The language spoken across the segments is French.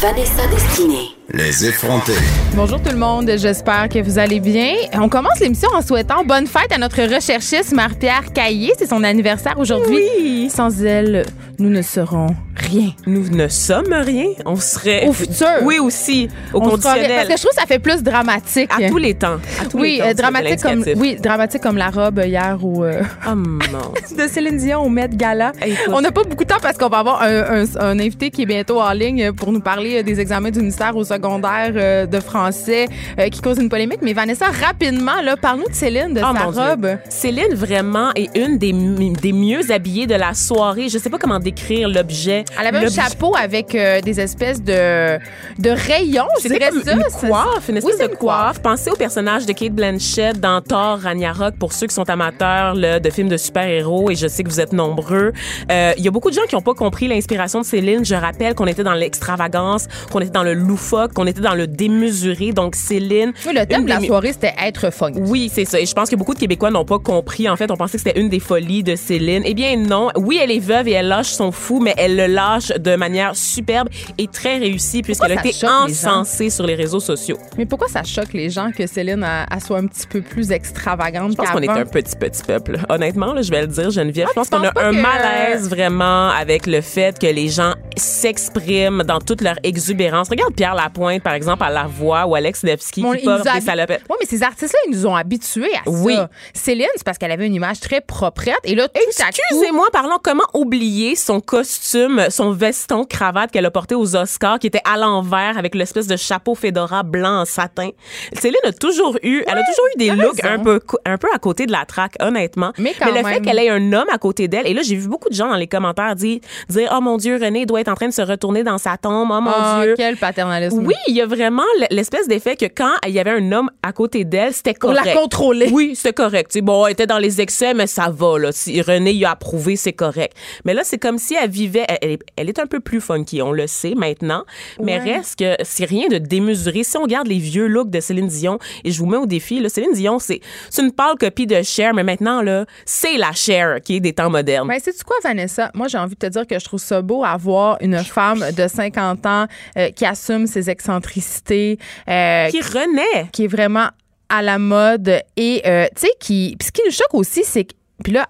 Vanessa Destinée. Les effrontés. Bonjour tout le monde, j'espère que vous allez bien. On commence l'émission en souhaitant bonne fête à notre recherchiste Marie-Pierre Caillé. C'est son anniversaire aujourd'hui. Oui. Sans elle, nous ne serons rien. Nous ne sommes rien. On serait. Au futur. Oui, aussi. Au On conditionnel. Parce que je trouve que ça fait plus dramatique. À tous les temps. À tous oui, les temps. euh, dramatique comme oui, dramatique comme la robe hier au euh, Oh mon. de Céline Dion au Met Gala. Écoute. On n'a pas beaucoup de temps parce qu'on va avoir un, un- un invité qui est bientôt en ligne pour nous parler euh, des examens du ministère au secondaire euh, de français euh, qui cause une polémique. Mais Vanessa, rapidement, là, parle-nous de Céline, de Oh, sa Dieu. robe. Céline, vraiment, est une des, des mieux habillées de la soirée. Je sais pas comment décrire l'objet. Elle avait un chapeau avec euh, des espèces de, de rayons, je dirais comme ça. une coiffe, une espèce de une coiffe. coiffe. Pensez au personnage de Kate Blanchett dans Thor Ragnarok pour ceux qui sont amateurs là, de films de super-héros et je sais que vous êtes nombreux. Euh, Il y a beaucoup de gens qui n'ont pas compris l'inspiration de Céline. Je rappelle qu'on était dans l'extravagance, qu'on était dans le loufoque, qu'on était dans le démesuré. Donc Céline, Oui, le thème de la soirée, c'était être funky. oui, c'est ça. Et je pense que beaucoup de Québécois n'ont pas compris. En fait, on pensait que c'était une des folies de Céline. Eh bien, non. Oui, elle est veuve et elle lâche son fou, mais elle le lâche de manière superbe et très réussie puisqu'elle a été les encensée sur les réseaux sociaux. Mais pourquoi ça choque les gens que Céline elle soit un petit peu plus extravagante Je pense qu'on est un petit, petit peuple. Honnêtement, là, je vais le dire, Geneviève. Ah, je pense qu'on a un que- malaise vraiment avec le fait que les gens s'expriment dans toute leur exubérance. Regarde Pierre Lapointe, par exemple, à La Voix ou Alex Nevsky Bon, qui ils nous porte des salopettes. Oui, mais ces artistes-là, ils nous ont habitués à Oui. ça. Céline, c'est parce qu'elle avait une image très proprette. Et là, tout. Excusez-moi, parlons comment oublier son costume, son veston cravate qu'elle a porté aux Oscars, qui était à l'envers avec l'espèce de chapeau fedora blanc en satin. Céline a toujours eu, elle a toujours eu des looks raison. un peu, un peu à côté de la traque, honnêtement. Mais quand le même. fait qu'elle ait un homme à côté d'elle, et là j'ai vu beaucoup de gens dans les commentaires dire, dire oh mon Dieu, René doit être en train de se retourner dans sa tombe, oh mon Ah, Dieu. quel paternalisme. Oui, il y a vraiment l'espèce d'effet que quand il y avait un homme à côté d'elle, c'était Pour correct. la contrôler. Oui, c'était correct. Tu sais, bon, elle était dans les excès, mais ça va. Là. Si René y a approuvé, c'est correct. Mais là, c'est comme si elle vivait. Elle, elle est- elle est un peu plus funky, on le sait maintenant. Mais Ouais. reste que c'est rien de démesuré. Si on regarde les vieux looks de Céline Dion, et je vous mets au défi, là, Céline Dion, c'est c'est une pâle copie de Cher, mais maintenant, là, c'est la Cher qui est des temps modernes. Mais sais-tu quoi, Vanessa? Moi, j'ai envie de te dire que je trouve ça beau avoir une femme de 50 ans euh, qui assume ses excentricités, euh, qui renaît. qui est vraiment à la mode et, euh, tu sais, qui. Puis ce qui nous choque aussi, c'est que. Puis là,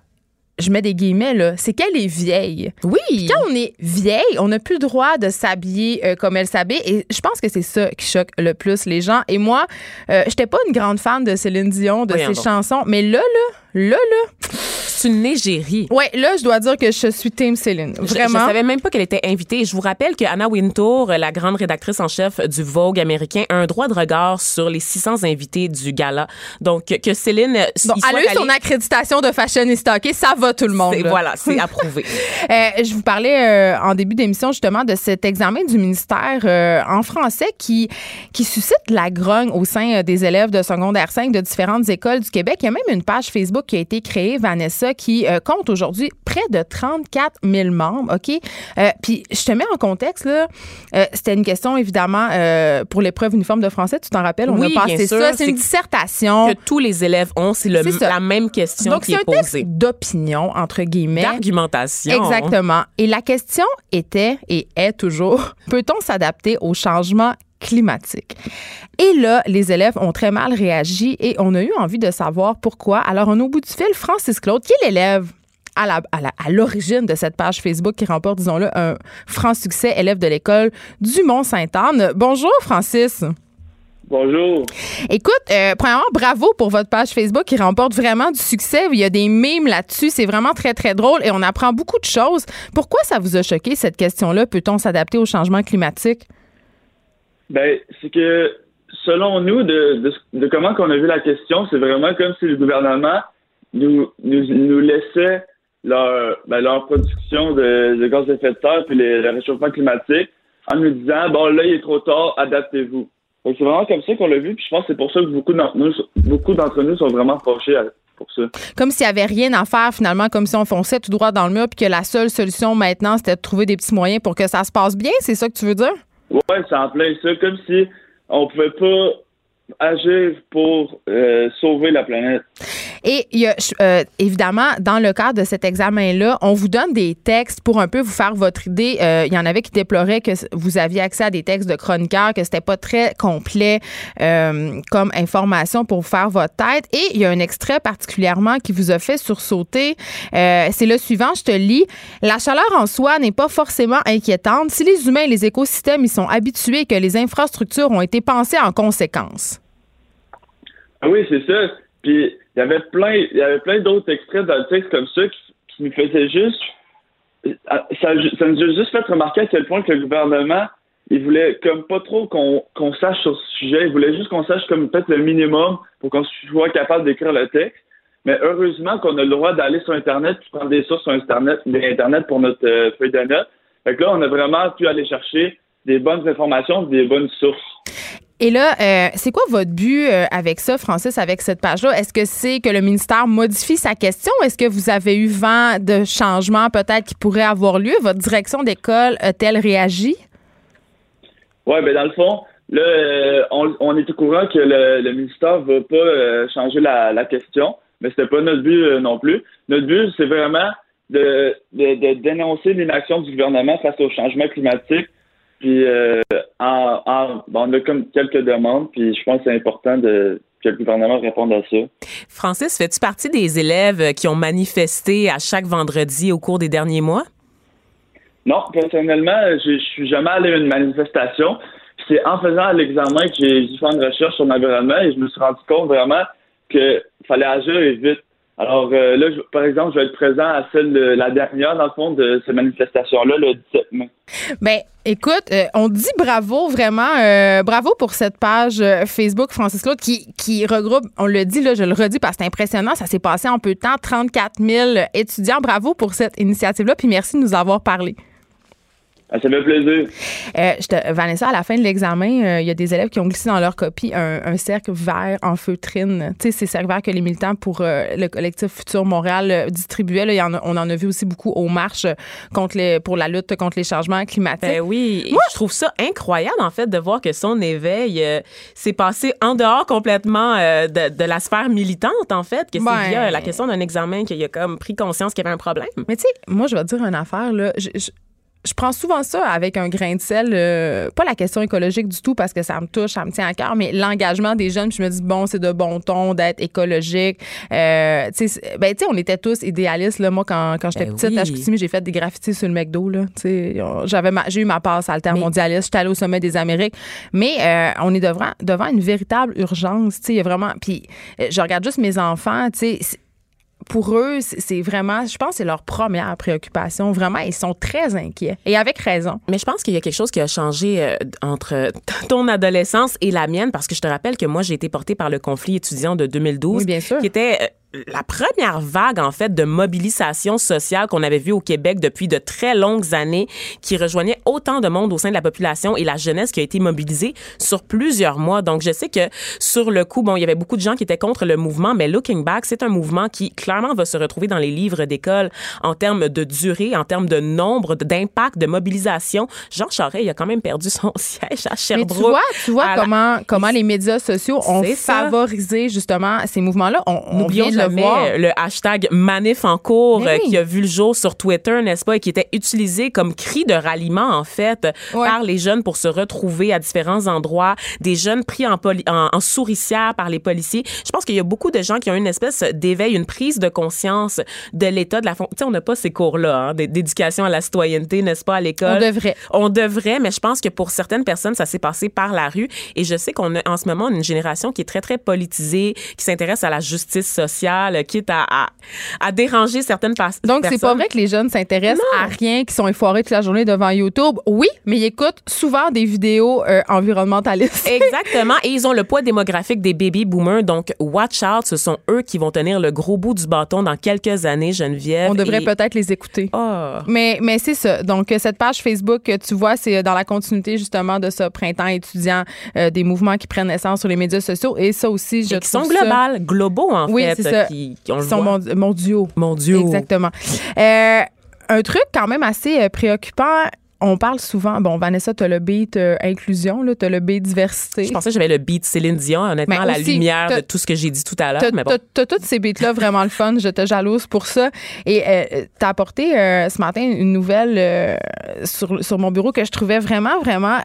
je mets des guillemets, là, c'est qu'elle est vieille. Oui. Quand on est vieille, on n'a plus le droit de s'habiller euh, comme elle s'habille. Et je pense que c'est ça qui choque le plus les gens. Et moi, euh, j'étais pas une grande fan de Céline Dion, de ses chansons. Mais là, là, là, là. C'est une égérie. Ouais, là, je dois dire que je suis Team Céline. Je- Vraiment. Je, savais même pas qu'elle était invitée. Je vous rappelle que Anna Wintour, la grande rédactrice en chef du Vogue américain, a un droit de regard sur les 600 invités du gala. Donc que Céline, Donc, elle a eu son accréditation de fashionista, OK? Ça va tout le monde. Voilà, c'est approuvé. Euh, je vous parlais euh, en début d'émission justement de cet examen du ministère euh, en français qui, qui suscite la grogne au sein des élèves de secondaire 5 de différentes écoles du Québec. Il y a même une page Facebook qui a été créée, Vanessa, qui euh, compte aujourd'hui près de 34 000 membres. OK? Euh, Puis je te mets en contexte, là. Euh, C'était une question, évidemment, pour l'épreuve uniforme de français. Tu t'en rappelles? On Oui, a bien passé sûr. ça. C'est une dissertation. que tous les élèves ont, c'est la même question Donc, qui c'est est un d'opinion, entre guillemets. D'argumentation. Exactement. Et la question était et est toujours peut-on s'adapter au changement climatique? Et là, les élèves ont très mal réagi et on a eu envie de savoir pourquoi. Alors, on a au bout du fil Francis Claude, qui est l'élève à l'origine de cette page Facebook qui remporte, disons-le, un franc succès, élève de l'école du Mont-Sainte-Anne. Bonjour, Francis. Bonjour. Écoute, euh, premièrement, bravo pour votre page Facebook qui remporte vraiment du succès. Il y a des mimes là-dessus. C'est vraiment très, très drôle et on apprend beaucoup de choses. Pourquoi ça vous a choqué, cette question-là? Peut-on s'adapter au changement climatique? Ben, c'est que selon nous, de, comment qu'on a vu la question, c'est vraiment comme si le gouvernement nous, nous, nous laissait leur, ben, leur production de, gaz à effet de serre puis le réchauffement climatique en nous disant bon là il est trop tard, adaptez-vous. Donc, C'est vraiment comme ça qu'on l'a vu, puis je pense que c'est pour ça que beaucoup d'entre nous, beaucoup d'entre nous sont vraiment à- pour ça. Comme s'il n'y avait rien à faire finalement, comme si on fonçait tout droit dans le mur puis que la seule solution maintenant, c'était de trouver des petits moyens pour que ça se passe bien. C'est ça que tu veux dire? Ouais, c'est en plein ça, comme si on pouvait pas agir pour euh, sauver la planète. Et euh, évidemment, dans le cadre de cet examen-là, on vous donne des textes pour un peu vous faire votre idée. Euh, il y en avait qui déploraient que vous aviez accès à des textes de chroniqueurs, que c'était pas très complet euh, comme information pour vous faire votre tête. Et il y a un extrait particulièrement qui vous a fait sursauter. C'est le suivant, je te lis. La chaleur en soi n'est pas forcément inquiétante si les humains et les écosystèmes y sont habitués et que les infrastructures ont été pensées en conséquence. Ah oui, c'est ça. Puis il y avait plein, il y avait plein d'autres extraits dans le texte comme ça qui, qui nous faisaient juste, ça, ça nous a juste fait remarquer à quel point que le gouvernement, il voulait comme pas trop qu'on qu'on sache sur ce sujet. Il voulait juste qu'on sache comme peut-être le minimum pour qu'on soit capable d'écrire le texte. Mais heureusement qu'on a le droit d'aller sur Internet et prendre des sources sur Internet, Internet pour notre euh, feuille de notes. Fait que là, on a vraiment pu aller chercher des bonnes informations, des bonnes sources. Et là, euh, c'est quoi votre but euh, avec ça, Francis, avec cette page-là? Est-ce que c'est que le ministère modifie sa question? Est-ce que vous avez eu vent de changements peut-être qui pourraient avoir lieu? Votre direction d'école a-t-elle réagi? Oui, ben dans le fond, là, euh, on, est au courant que le, ministère ne va pas changer la, question, mais c'était pas notre but non plus. Notre but, c'est vraiment de, de dénoncer l'inaction du gouvernement face au changement climatique. Puis euh, en, en, bon, on a comme quelques demandes, puis je pense que c'est important de, que le gouvernement réponde à ça. Francis, fais-tu partie des élèves qui ont manifesté à chaque vendredi au cours des derniers mois? Non, personnellement, je, je suis jamais allé à une manifestation. C'est en faisant l'examen que j'ai dû faire une recherche sur l'environnement et je me suis rendu compte vraiment qu'il fallait agir et vite. Alors euh, là, par exemple, je vais être présent à celle la dernière, dans le fond, de cette manifestation-là, le 17 mai. Ben, écoute, euh, on dit bravo, vraiment, euh, bravo pour cette page Facebook, Francis Claude, qui, qui regroupe, on le dit, là, je le redis parce que c'est impressionnant, ça s'est passé en peu de temps, 34 000 étudiants. Bravo pour cette initiative-là, puis merci de nous avoir parlé. Ah, ça fait plaisir. Euh, je te- Vanessa, à la fin de l'examen, euh, il y a des élèves qui ont glissé dans leur copie un, un cercle vert en feutrine. Tu sais, ces cercles verts que les militants pour euh, le collectif Futur Montréal euh, distribuaient. Là, Il y en a- on en a vu aussi beaucoup aux marches contre les, pour la lutte contre les changements climatiques. Ben oui, Et je trouve ça incroyable en fait de voir que son éveil euh, s'est passé en dehors complètement euh, de, de la sphère militante en fait, que Ben- c'est via la question d'un examen qu'il a comme pris conscience qu'il y avait un problème. Mais tu sais, moi, je vais te dire une affaire, là. Je, je- je prends souvent ça avec un grain de sel. euh, pas la question écologique du tout parce que ça me touche, ça me tient à cœur, mais l'engagement des jeunes. Puis je me dis, bon, c'est de bon ton d'être écologique. Euh, tu sais, ben, tu sais, on était tous idéalistes. Là. Moi, quand, quand j'étais Ben petite, oui. à Chicoutimi, j'ai fait des graffitis sur le McDo. Là. Tu sais, on- J'avais j'ai eu ma passe altermondialiste. J'étais allée au sommet des Amériques. Mais euh, on est devant, devant une véritable urgence. Tu sais, il y a vraiment. Puis euh, je regarde juste mes enfants. Tu sais, pour eux, c'est vraiment, je pense, que c'est leur première préoccupation. Vraiment, ils sont très inquiets et avec raison. Mais je pense qu'il y a quelque chose qui a changé euh, entre ton adolescence et la mienne, parce que je te rappelle que moi, j'ai été portée par le conflit étudiant de 2012, Oui, bien sûr. qui était euh, la première vague, en fait, de mobilisation sociale qu'on avait vue au Québec depuis de très longues années, qui rejoignait autant de monde au sein de la population et la jeunesse qui a été mobilisée sur plusieurs mois. Donc, je sais que sur le coup, bon, il y avait beaucoup de gens qui étaient contre le mouvement, mais Looking Back, c'est un mouvement qui, clairement, va se retrouver dans les livres d'école en termes de durée, en termes de nombre, d'impact, de mobilisation. Jean Charest, il a quand même perdu son siège à Mais Sherbrooke. tu vois, tu vois la- comment, comment les médias sociaux ont ça. favorisé justement ces mouvements-là. On, vient de le voir. le hashtag manif en cours Mais euh, oui. qui a vu le jour sur Twitter, n'est-ce pas, et qui était utilisé comme cri de ralliement, en fait, par les jeunes pour se retrouver à différents endroits, des jeunes pris en, poli- en, en souricière par les policiers. Je pense qu'il y a beaucoup de gens qui ont une espèce d'éveil, une prise de conscience de l'état de la. Tu sais, on n'a pas ces cours-là, hein, d'éducation à la citoyenneté, n'est-ce pas, à l'école? On devrait. On devrait, mais je pense que pour certaines personnes, ça s'est passé par la rue. Et je sais qu'on a en ce moment une génération qui est très, très politisée, qui s'intéresse à la justice sociale, quitte à, à, à déranger certaines personnes. Donc, c'est pas vrai que les jeunes s'intéressent à rien, qui sont effoirés toute la journée devant YouTube. Oui, mais ils écoutent souvent des vidéos euh, environnementalistes. Exactement. Et ils ont le poids démographique des baby boomers. Donc, watch out. Ce sont eux qui vont tenir le gros bout du bâton dans quelques années, Geneviève. On devrait Et- peut-être les écouter. Ah. Mais, mais c'est ça. Donc, euh, cette page Facebook que tu vois, c'est dans la continuité justement de ce printemps étudiant, euh, des mouvements qui prennent naissance sur les médias sociaux. Et ça aussi, je Et qui sont trouve globales, globaux, en Oui, fait. Ça. Qui, qui- on le Ils sont voit. mond- mondiaux. mondiaux. Exactement. Euh, un truc quand même assez euh, préoccupant. On parle souvent, bon, Vanessa, tu as le beat euh, inclusion, tu as le beat diversité. Je pensais que j'avais le beat Céline Dion, honnêtement, Mais à la lumière t'as- de tout ce que j'ai dit tout à l'heure. T'as bon. t'as- t'as tous ces beats-là vraiment le fun. Je te jalouse pour ça. Et euh, t'as apporté euh, ce matin une nouvelle sur, sur mon bureau que je trouvais vraiment, vraiment.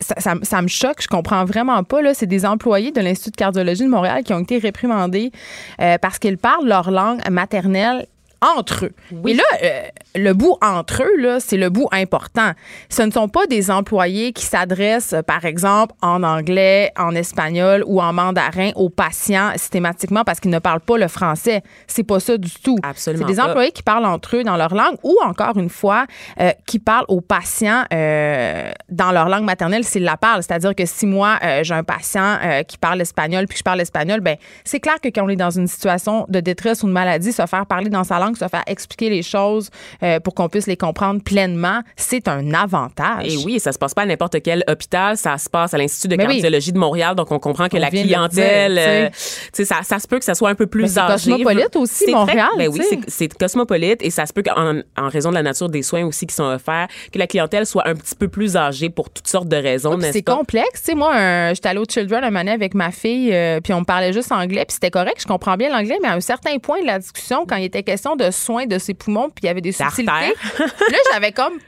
Ça me choque, je comprends vraiment pas. Là, c'est des employés de l'Institut de cardiologie de Montréal qui ont été réprimandés euh, parce qu'ils parlent leur langue maternelle entre eux. Et là, euh, le bout entre eux, là, c'est le bout important. Ce ne sont pas des employés qui s'adressent, par exemple, en anglais, en espagnol ou en mandarin aux patients systématiquement parce qu'ils ne parlent pas le français. C'est pas ça du tout. Absolument C'est des pas. employés qui parlent entre eux dans leur langue ou encore une fois euh, qui parlent aux patients euh, dans leur langue maternelle s'ils la parlent. C'est-à-dire que si moi j'ai un patient qui parle espagnol puis que je parle espagnol, ben c'est clair que quand on est dans une situation de détresse ou de maladie, se faire parler dans sa langue, se faire expliquer les choses euh, pour qu'on puisse les comprendre pleinement, c'est un avantage. Et oui, ça se passe pas à n'importe quel hôpital, ça se passe à l'Institut de Mais oui. cardiologie de Montréal, donc on comprend que On la clientèle, dire, euh, ça, ça se peut que ça soit un peu plus c'est âgé. cosmopolite aussi, Montréal, Très, ben oui, c'est- cosmopolite et ça se peut qu'en en raison de la nature des soins aussi qui sont offerts, que la clientèle soit un petit peu plus âgée pour toutes sortes de raisons, n'est-ce c'est complexe. Tu sais, moi, j'étais allée au Children un moment avec ma fille, euh, puis on me parlait juste anglais, puis c'était correct, je comprends bien l'anglais, mais à un certain point de la discussion, quand il était question de soins de ses poumons, puis il y avait des subtilités, là, j'avais comme.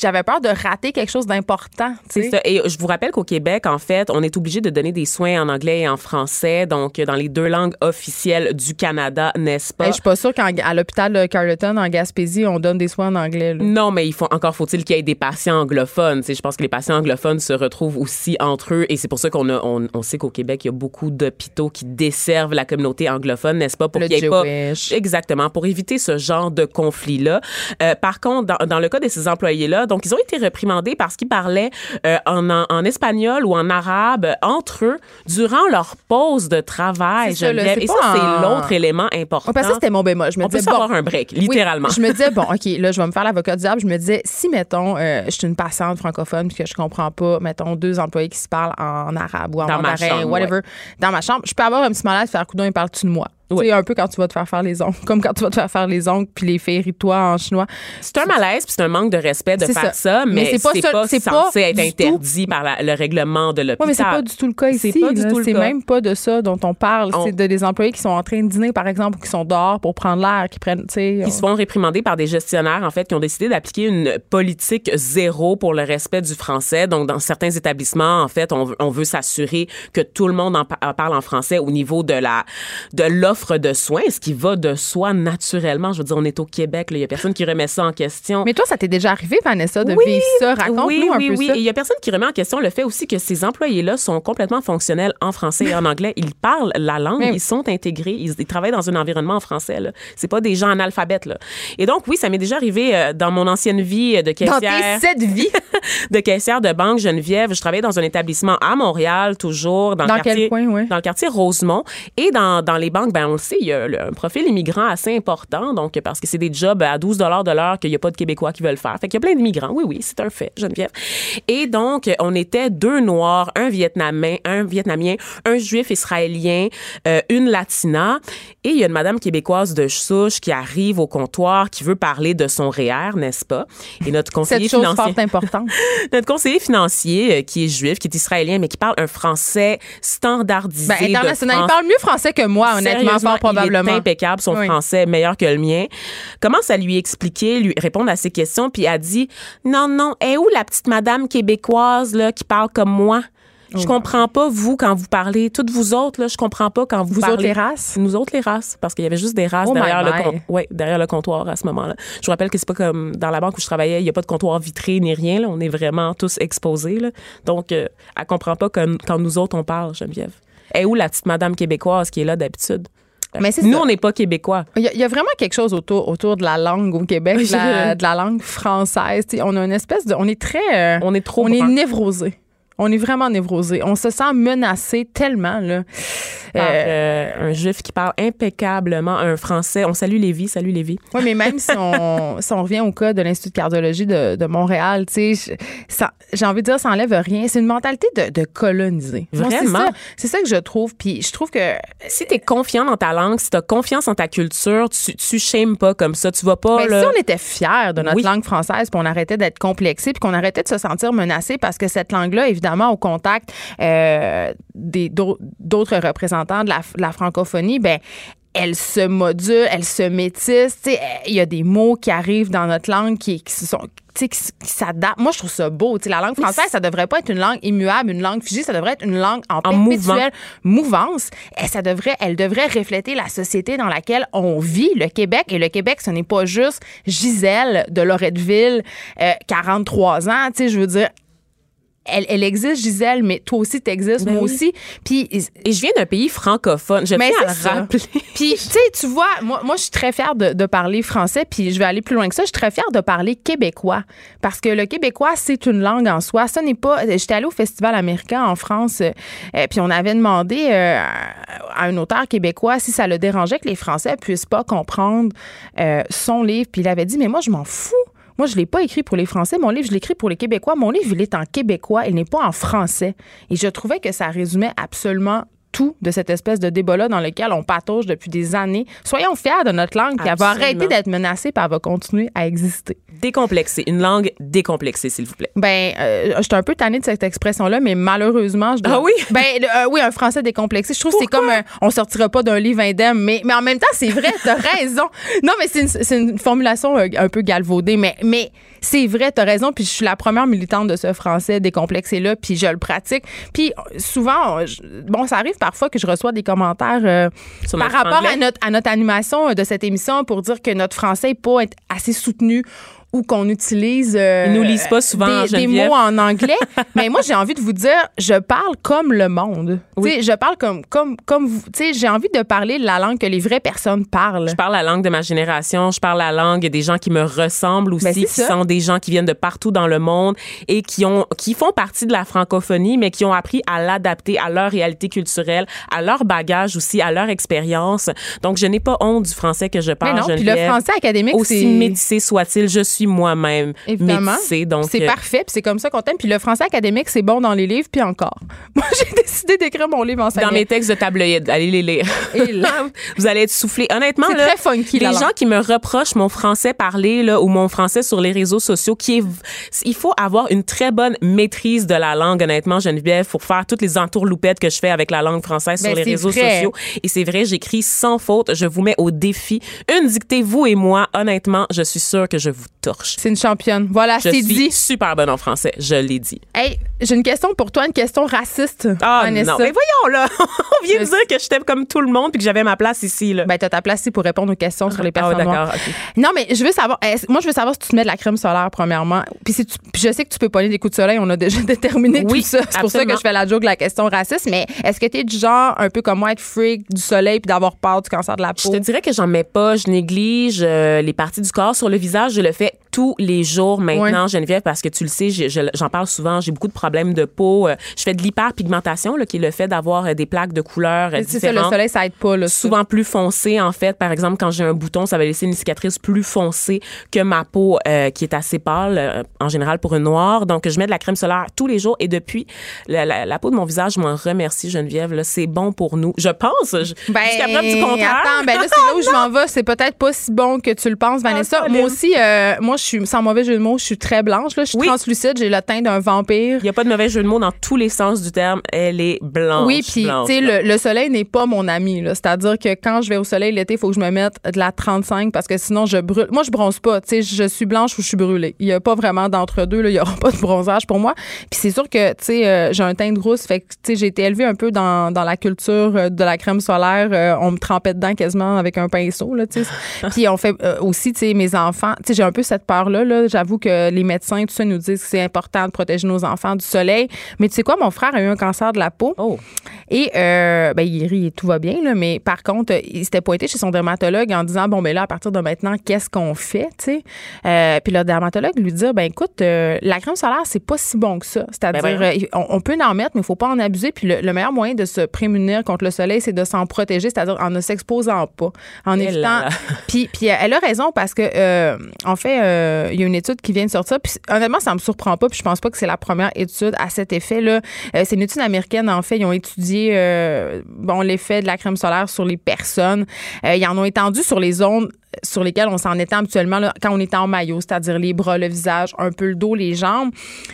J'avais peur de rater quelque chose d'important. C'est ça. Et je vous rappelle qu'au Québec, en fait, on est obligé de donner des soins en anglais et en français, donc dans les deux langues officielles du Canada, n'est-ce pas? Je suis pas sûre qu'à l'hôpital de Carleton, en Gaspésie, on donne des soins en anglais. là. Non, mais il faut encore faut-il qu'il y ait des patients anglophones. Je pense que les patients anglophones se retrouvent aussi entre eux et c'est pour ça qu'on a, on, on sait qu'au Québec, il y a beaucoup d'hôpitaux qui desservent la communauté anglophone, n'est-ce pas, pour qu'il y ait pas exactement pour éviter ce genre de conflit-là. Euh, par contre, dans, dans le cas de ces donc ils ont été réprimandés parce qu'ils parlaient euh, en, espagnol ou en arabe entre eux durant leur pause de travail. Ça, là, et ça, c'est l'autre élément important. Parce que ça, c'était mon bémol. Je me on peut disais, bon, savoir un break, littéralement. Oui, je me disais, bon, OK, là, je vais me faire l'avocat du diable. Je me disais, si, mettons, euh, je suis une patiente francophone que je comprends pas, mettons, deux employés qui se parlent en arabe ou en mandarin, whatever, dans ma chambre, je peux avoir un petit malade faire coudon, il parle-tu de moi? Oui. sais, un peu quand tu vas te faire faire les ongles, comme quand tu vas te faire faire les ongles puis les toi en chinois. C'est un malaise puis c'est un manque de respect de C'est faire ça. ça, Mais mais, c'est pas c'est pas censé être du interdit par la- le règlement de l'hôpital. Oui, mais c'est pas du tout le cas C'est ici. pas C'est même pas de ça dont on parle. On- C'est de des employés qui sont en train de dîner, par exemple, ou qui sont dehors pour prendre l'air, qui prennent, sais. Ils se font réprimander par des gestionnaires, en fait, qui ont décidé d'appliquer une politique zéro pour le respect du français. Donc, dans certains établissements, en fait, on, veut- on veut s'assurer que tout le monde en parle en français au niveau de la de l'offre de soins, ce qui va de soi naturellement. Je veux dire, on est au Québec, il y a personne qui remet ça en question. Mais toi, ça t'est déjà arrivé, Vanessa, de Oui, vivre ça? Raconte-nous oui, un oui, peu oui. ça. Il y a personne qui remet en question le fait aussi que ces employés-là sont complètement fonctionnels en français et en anglais. Ils parlent la langue, ils sont intégrés, ils, ils travaillent dans un environnement en français. C'est pas des gens analphabètes. Là. Et donc, oui, ça m'est déjà arrivé euh, dans mon ancienne vie euh, de Dans caissière. tes sept vies? de caissière de banque Geneviève. Je travaillais dans un établissement à Montréal, toujours dans, Dans le quel quartier, coin, ouais? dans le quartier Rosemont et dans, dans les banques ben on le sait, il y a un profil immigrant assez important, donc parce que c'est des jobs à 12 dollars de l'heure qu'il n'y a pas de Québécois qui veulent faire. Fait qu'il y a plein d'immigrants. Oui, oui, c'est un fait, Geneviève. Et donc, on était deux Noirs, un Vietnamien, un Vietnamien, un Juif israélien, euh, une Latina, et il y a une Madame québécoise de souche qui arrive au comptoir, qui veut parler de son REER, n'est-ce pas? Et notre conseiller Cette chose financier, importante. notre conseiller financier, euh, qui est juif, qui est israélien, mais qui parle un français standardisé. Ben, de international. Il parle mieux français que moi, honnêtement, Sérieusement, fort probablement. Il est impeccable, son Oui. français, meilleur que le mien. Commence à lui expliquer, lui répondre à ses questions, puis elle dit Non, non, est où la petite madame québécoise là, qui parle comme moi? Oh. Je comprends pas, vous, quand vous parlez. Toutes vous autres, là, je comprends pas quand vous, Vous parlez. autres, les races? Nous autres, les races. Parce qu'il y avait juste des races Oh derrière, le my. com- ouais, derrière le comptoir à ce moment-là. Je vous rappelle que c'est pas comme dans la banque où je travaillais, il y a pas de comptoir vitré ni rien. Là. On est vraiment tous exposés. Là. Donc, euh, elle comprend pas quand, quand nous autres, on parle, Geneviève. Et où la petite madame québécoise qui est là d'habitude? Mais Nous, ça. on n'est pas québécois. Il y, a, il y a vraiment quelque chose autour, autour de la langue au Québec, de la, de la langue française. On a une espèce de. On est très. euh, On est trop on est névrosé. On est vraiment névrosé. On se sent menacé tellement, là. Euh, euh, un juif qui parle impeccablement un français. On salue Lévi, salut Lévi. Oui, mais même si on, si on revient au cas de l'Institut de cardiologie de, de Montréal, tu sais, j'ai envie de dire, ça enlève rien. C'est une mentalité de, de coloniser. C'est Vraiment? ça- C'est ça, que je trouve. Puis je trouve que Si tu es confiant dans ta langue, si tu as confiance en ta culture, tu tu shames pas comme ça, tu vas pas là, si on était fiers de notre Oui. langue française, puis on arrêtait d'être complexé, puis qu'on arrêtait de se sentir menacé parce que cette langue-là, évidemment, au contact euh, des d'autres représentants de la, de la francophonie, ben elle se module, elle se métisse. Tu sais, Il y a des mots qui arrivent dans notre langue qui, qui sont qui, qui s'adaptent. Moi, je trouve ça beau. Tu sais, la langue française, ça devrait pas être une langue immuable, une langue figée. Ça devrait être une langue en, En mouvement. perpétuelle mouvance. Et ça devrait, elle devrait refléter la société dans laquelle on vit, le Québec. Et le Québec, ce n'est pas juste Gisèle de Loretteville, euh, 43 ans. Tu sais, je veux dire, elle, elle existe, Gisèle, mais toi aussi, t'existes, Ben moi oui. aussi. Puis, Et je viens d'un pays francophone. Je mais tiens à c'est le ça. rappeler. Puis, tu sais, tu vois, moi, moi je suis très fière de, de parler français, puis je vais aller plus loin que ça. Je suis très fière de parler québécois. Parce que le québécois, c'est une langue en soi. Ça n'est pas. J'étais allée au Festival américain en France, euh, euh, puis on avait demandé euh, à un auteur québécois si ça le dérangeait que les Français puissent pas comprendre euh, son livre. Puis il avait dit, mais moi, je m'en fous. Moi, je ne l'ai pas écrit pour les Français. Mon livre, je l'écris pour les Québécois. Mon livre, il est en québécois. Il n'est pas en français. Et je trouvais que ça résumait absolument tout de cette espèce de débat-là dans lequel on patauge depuis des années. Soyons fiers de notre langue, elle va arrêter d'être menacée, puis elle va continuer à exister. Décomplexé. Une langue décomplexée, s'il vous plaît. Ben, euh, je suis un peu tannée de cette expression-là, mais malheureusement, je dois- Ah oui? Ben, euh, oui, un français décomplexé. Je trouve que c'est comme un- on sortira pas d'un livre indemne, mais, mais en même temps, c'est vrai, t'as raison. Non, mais c'est une, formulation euh, un peu galvaudée, mais, mais c'est vrai, t'as raison, puis je suis la première militante de ce français décomplexé-là, puis je le pratique. Puis euh, souvent, bon, ça arrive parfois que je reçois des commentaires euh, par rapport à notre, à notre animation euh, de cette émission pour dire que notre français n'est pas assez soutenu ou qu'on utilise euh, Ils nous lisent pas souvent, des, mots en anglais. mais moi, j'ai envie de vous dire, je parle comme le monde. Oui. Je parle comme, comme, comme vous. J'ai envie de parler la langue que les vraies personnes parlent. Je parle la langue de ma génération, je parle la langue des gens qui me ressemblent aussi, Ben, c'est qui ça. sont des gens qui viennent de partout dans le monde et qui ont qui font partie de la francophonie mais qui ont appris à l'adapter à leur réalité culturelle, à leur bagage aussi, à leur expérience. Donc je n'ai pas honte du français que je mais parle, non, puis le français académique, aussi métissé soit-il, je suis moi-même Évidemment. métissé donc C'est euh, parfait, puis c'est comme ça qu'on t'aime. Puis le français académique, c'est bon dans les livres, puis encore. Moi, j'ai décidé d'écrire mon livre en dans mes textes de tabloïd, allez les lire. Et là, Vous allez être soufflé. Honnêtement, là, très funky, les la gens qui me reprochent mon français parlé là, ou mon français sur les réseaux sociaux, qui est, il faut avoir une très bonne maîtrise de la langue, honnêtement, Geneviève, pour faire toutes les entourloupettes que je fais avec la langue française Ben, sur les réseaux vrai. sociaux. Et c'est vrai, j'écris sans faute. Je vous mets au défi. Une dictée, vous et moi. Honnêtement, je suis sûre que je vous torche. c'est une championne. Voilà, Je c'est dit. super bonne en français. Je l'ai dit. Hey, j'ai une question pour toi, une question raciste. Ah Vanessa. non, mais voyons là, on vient de Je- dire que j'étais comme tout le monde puis que j'avais ma place ici là. Ben, t'as ta place ici pour répondre aux questions sur les Ah personnes noires. d'accord. ok. Non, mais je veux savoir. est-ce- moi, je veux savoir si tu te mets de la crème solaire, premièrement. Puis, si tu- puis je sais que tu peux pogner des coups de soleil. On a déjà déterminé Oui, tout ça. C'est pour ça que je fais la joke de la question raciste. Mais est-ce que tu es du genre, un peu comme moi, être freak du soleil puis d'avoir peur du cancer de la Je peau? te dirais que j'en mets pas. Je néglige euh, les parties du corps sur le visage. Je le fais tous les jours maintenant, Geneviève, parce que tu le sais, j'en parle souvent, j'ai beaucoup de problèmes de peau. Euh, Je fais de l'hyperpigmentation, qui est le fait d'avoir euh, des plaques de couleurs euh, C'est ça, le différentes. soleil, ça aide pas. Là, ça. souvent plus foncé en fait par exemple quand j'ai un bouton ça va laisser une cicatrice plus foncée que ma peau euh, qui est assez pâle euh, en général pour une noire donc je mets de la crème solaire tous les jours et depuis la, la- la peau de mon visage je m'en remercie Geneviève là c'est bon pour nous je pense je- Ben, jusqu'à preuve du contraire Attends, ben là, c'est là où je m'en vais. C'est peut-être pas si bon que tu le penses, Vanessa. Colin. moi aussi, euh, moi, je suis, sans mauvais jeu de mots, je suis très blanche. Là. Je suis Oui. translucide, j'ai le teint d'un vampire. il y a pas de mauvais jeu de mots dans tous les sens du terme elle est blanche Oui, puis tu sais, le, le soleil n'est pas mon ami. C'est-à-dire que quand je vais au soleil l'été, il faut que je me mette de la 35 parce que sinon je brûle. Moi, je bronze pas. Tu sais, je suis blanche ou je suis brûlée. Il y a pas vraiment d'entre-deux. Il y aura pas de bronzage pour moi. Puis c'est sûr que tu sais, euh, j'ai un teint de rousse. Fait que tu sais, j'ai été élevée un peu dans, dans la culture euh, de la crème solaire. Euh, on me trempait dedans quasiment avec un pinceau. Là, tu sais. Puis on fait euh, aussi, tu sais, mes enfants. Tu sais, j'ai un peu cette peur-là. Là. J'avoue que les médecins, tout ça, nous disent que c'est important de protéger nos enfants du soleil. Mais tu sais quoi, mon frère a eu un cancer de la peau. oh Et euh, ben, il rit tout va bien, là, mais par contre, il s'était pointé chez son dermatologue en disant bon, ben là, à partir de maintenant, qu'est-ce qu'on fait, tu sais? Euh, puis le dermatologue lui dit ben écoute, euh, la crème solaire, c'est pas si bon que ça. C'est-à-dire, Ben on, on peut en mettre, mais il faut pas en abuser. Puis le, le meilleur moyen de se prémunir contre le soleil, c'est de s'en protéger, c'est-à-dire en ne s'exposant pas, en Eh là évitant. là. Puis, puis elle a raison parce que, en fait, euh, il y a une étude qui vient de sortir. Puis honnêtement, ça me surprend pas. Puis je pense pas que c'est la première étude à cet effet-là. Euh, c'est une étude américaine, en fait. Ils ont étudié euh, bon, l'effet de la crème solaire sur les personnes. Ils en ont étendu sur les zones sur lesquelles on s'en étend habituellement là, quand on est en maillot, c'est-à-dire les bras, le visage, un peu le dos, les jambes.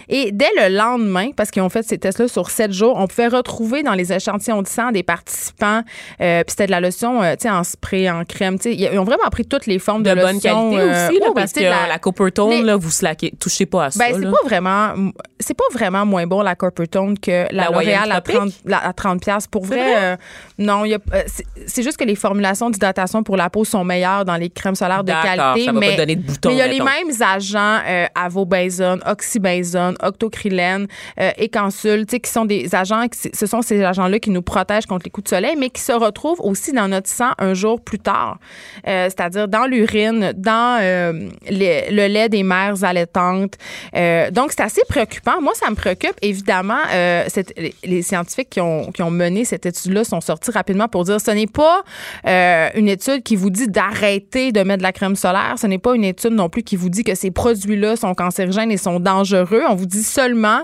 Et dès le lendemain, parce qu'ils ont fait ces tests-là sur sept jours, on pouvait retrouver dans les échantillons de sang des participants, euh, puis c'était de la lotion, euh, en spray, en crème, ils ont vraiment pris toutes les formes de, de bonne lotion, qualité euh, aussi là, parce que la, la- Coppertone les- là vous slaquez touchez pas à ça ben, c'est pas vraiment c'est pas vraiment moins bon la Coppertone que la, La L'Oréal à Tropic? 30 la- à 30 pièces pour vrai, vrai? euh, non c'est juste que les formulations d'hydratation pour la peau sont meilleures dans les crèmes solaires de qualité ça va pas mais te donner de boutons, mais il y a mettons. les mêmes agents euh, avobenzone, oxybenzone, octocrylène, euh, qui sont des agents ce sont ces agents-là qui nous protègent contre les coups de soleil mais qui se retrouvent aussi dans notre sang un jour plus tard. Euh, c'est-à-dire dans l'urine, dans euh, les- le lait des mères allaitantes. Euh, donc, c'est assez préoccupant. Moi, ça me préoccupe. Évidemment, cette- les, les scientifiques qui ont, qui ont mené cette étude-là sont sortis rapidement pour dire ce n'est pas une étude qui vous dit d'arrêter de mettre de la crème solaire. Ce n'est pas une étude non plus qui vous dit que ces produits-là sont cancérigènes et sont dangereux. On vous dit seulement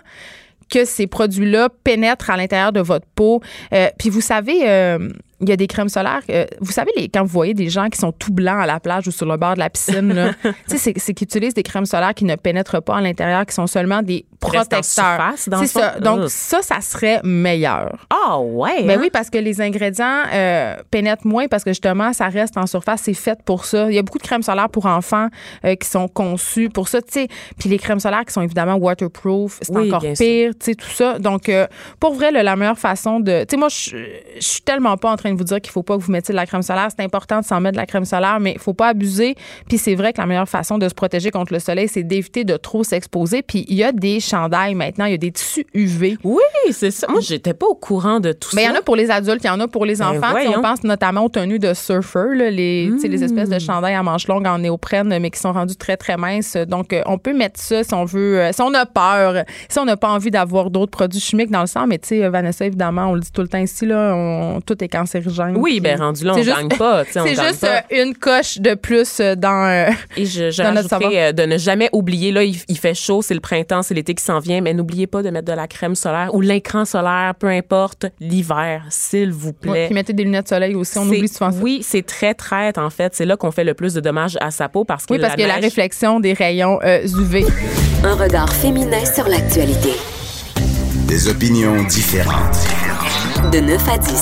que ces produits-là pénètrent à l'intérieur de votre peau. Euh, puis vous savez, euh, il y a des crèmes solaires. euh, vous savez, les, quand vous voyez des gens qui sont tout blancs à la plage ou sur le bord de la piscine, c'est, c'est qu'ils utilisent des crèmes solaires qui ne pénètrent pas à l'intérieur, qui sont seulement des protecteurs. c'est ça. Donc ça, ça serait meilleur. Ah ouais. Ben hein? oui, parce que les ingrédients euh, pénètrent moins parce que justement, ça reste en surface. C'est fait pour ça. Il y a beaucoup de crèmes solaires pour enfants euh, qui sont conçues pour ça. tu sais. Puis les crèmes solaires qui sont évidemment waterproof, c'est Oui, encore pire, tout ça. Donc, euh, pour vrai, là, la meilleure façon de. Tu sais, moi, je je suis tellement pas en train de vous dire qu'il faut pas que vous mettiez de la crème solaire. C'est important de s'en mettre de la crème solaire, mais il faut pas abuser. Puis c'est vrai que la meilleure façon de se protéger contre le soleil, c'est d'éviter de trop s'exposer. Puis il y a des chandails maintenant, il y a des tissus UV. Oui, c'est ça. Moi, j'étais pas au courant de tout Ben, il ça. y en a pour les adultes, il y en a pour les Ben, enfants. On pense notamment aux tenues de surfeurs, là, les, espèces de chandails à manches longues en néoprène, mais qui sont rendus très, très minces. Donc, euh, on peut mettre ça si on veut, euh, si on a peur, si on n'a pas envie d'avoir d'autres produits chimiques dans le sang. Mais tu sais, Vanessa, évidemment, on le dit tout le temps ici, là, on- tout est cancérigène. Oui, Puis ben rendu là, on juste- gagne pas. C'est gagne juste pas. euh, une coche de plus euh, dans. euh, Et je, je dans notre rajouterais euh, de ne jamais oublier, là, il, il fait chaud, c'est le printemps, c'est l'été qui s'en vient, mais n'oubliez pas de mettre de la crème solaire ou l'écran solaire, peu importe, l'hiver, s'il vous ouais, plaît. puis mettez des lunettes de soleil aussi. On oublie souvent ça. Oui, c'est très traite, en fait. C'est là qu'on fait le plus de dommages à sa peau parce que Oui, parce la qu'il y a la réflexion des rayons euh, UV. Un regard féminin sur l'actualité. Des opinions différentes. De 9 à 10,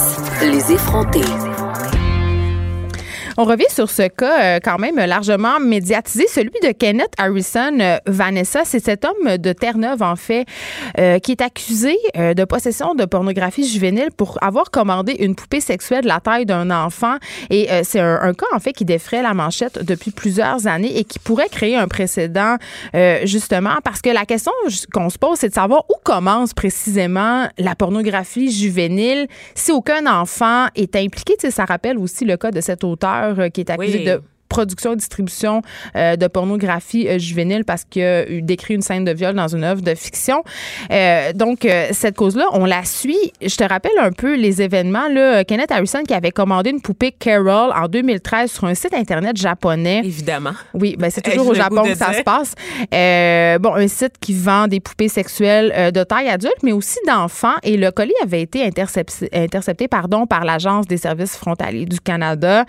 les effrontés. On revient sur ce cas euh, quand même largement médiatisé, celui de Kenneth Harrison. Euh, Vanessa, c'est cet homme de Terre-Neuve, en fait, euh, qui est accusé de possession de pornographie juvénile pour avoir commandé une poupée sexuelle de la taille d'un enfant. Et c'est un, cas, en fait, qui défraie la manchette depuis plusieurs années et qui pourrait créer un précédent, justement, parce que la question qu'on se pose, c'est de savoir où commence précisément la pornographie juvénile si aucun enfant est impliqué. Ça rappelle aussi le cas de cet auteur qui est accusé Oui. de production et distribution euh, de pornographie euh, juvénile parce qu'il a eu- décrit une scène de viol dans une œuvre de fiction. Euh, donc, euh, cette cause-là, on la suit. Je te rappelle un peu les événements. Là, Kenneth Harrison qui avait commandé une poupée Carol en 2013 sur un site Internet japonais. Évidemment. Oui, ben c'est toujours au Japon que ça dire? se passe. Euh, bon, un site qui vend des poupées sexuelles euh, de taille adulte, mais aussi d'enfants. Et le colis avait été intercepté, intercepté pardon, par l'Agence des services frontaliers du Canada.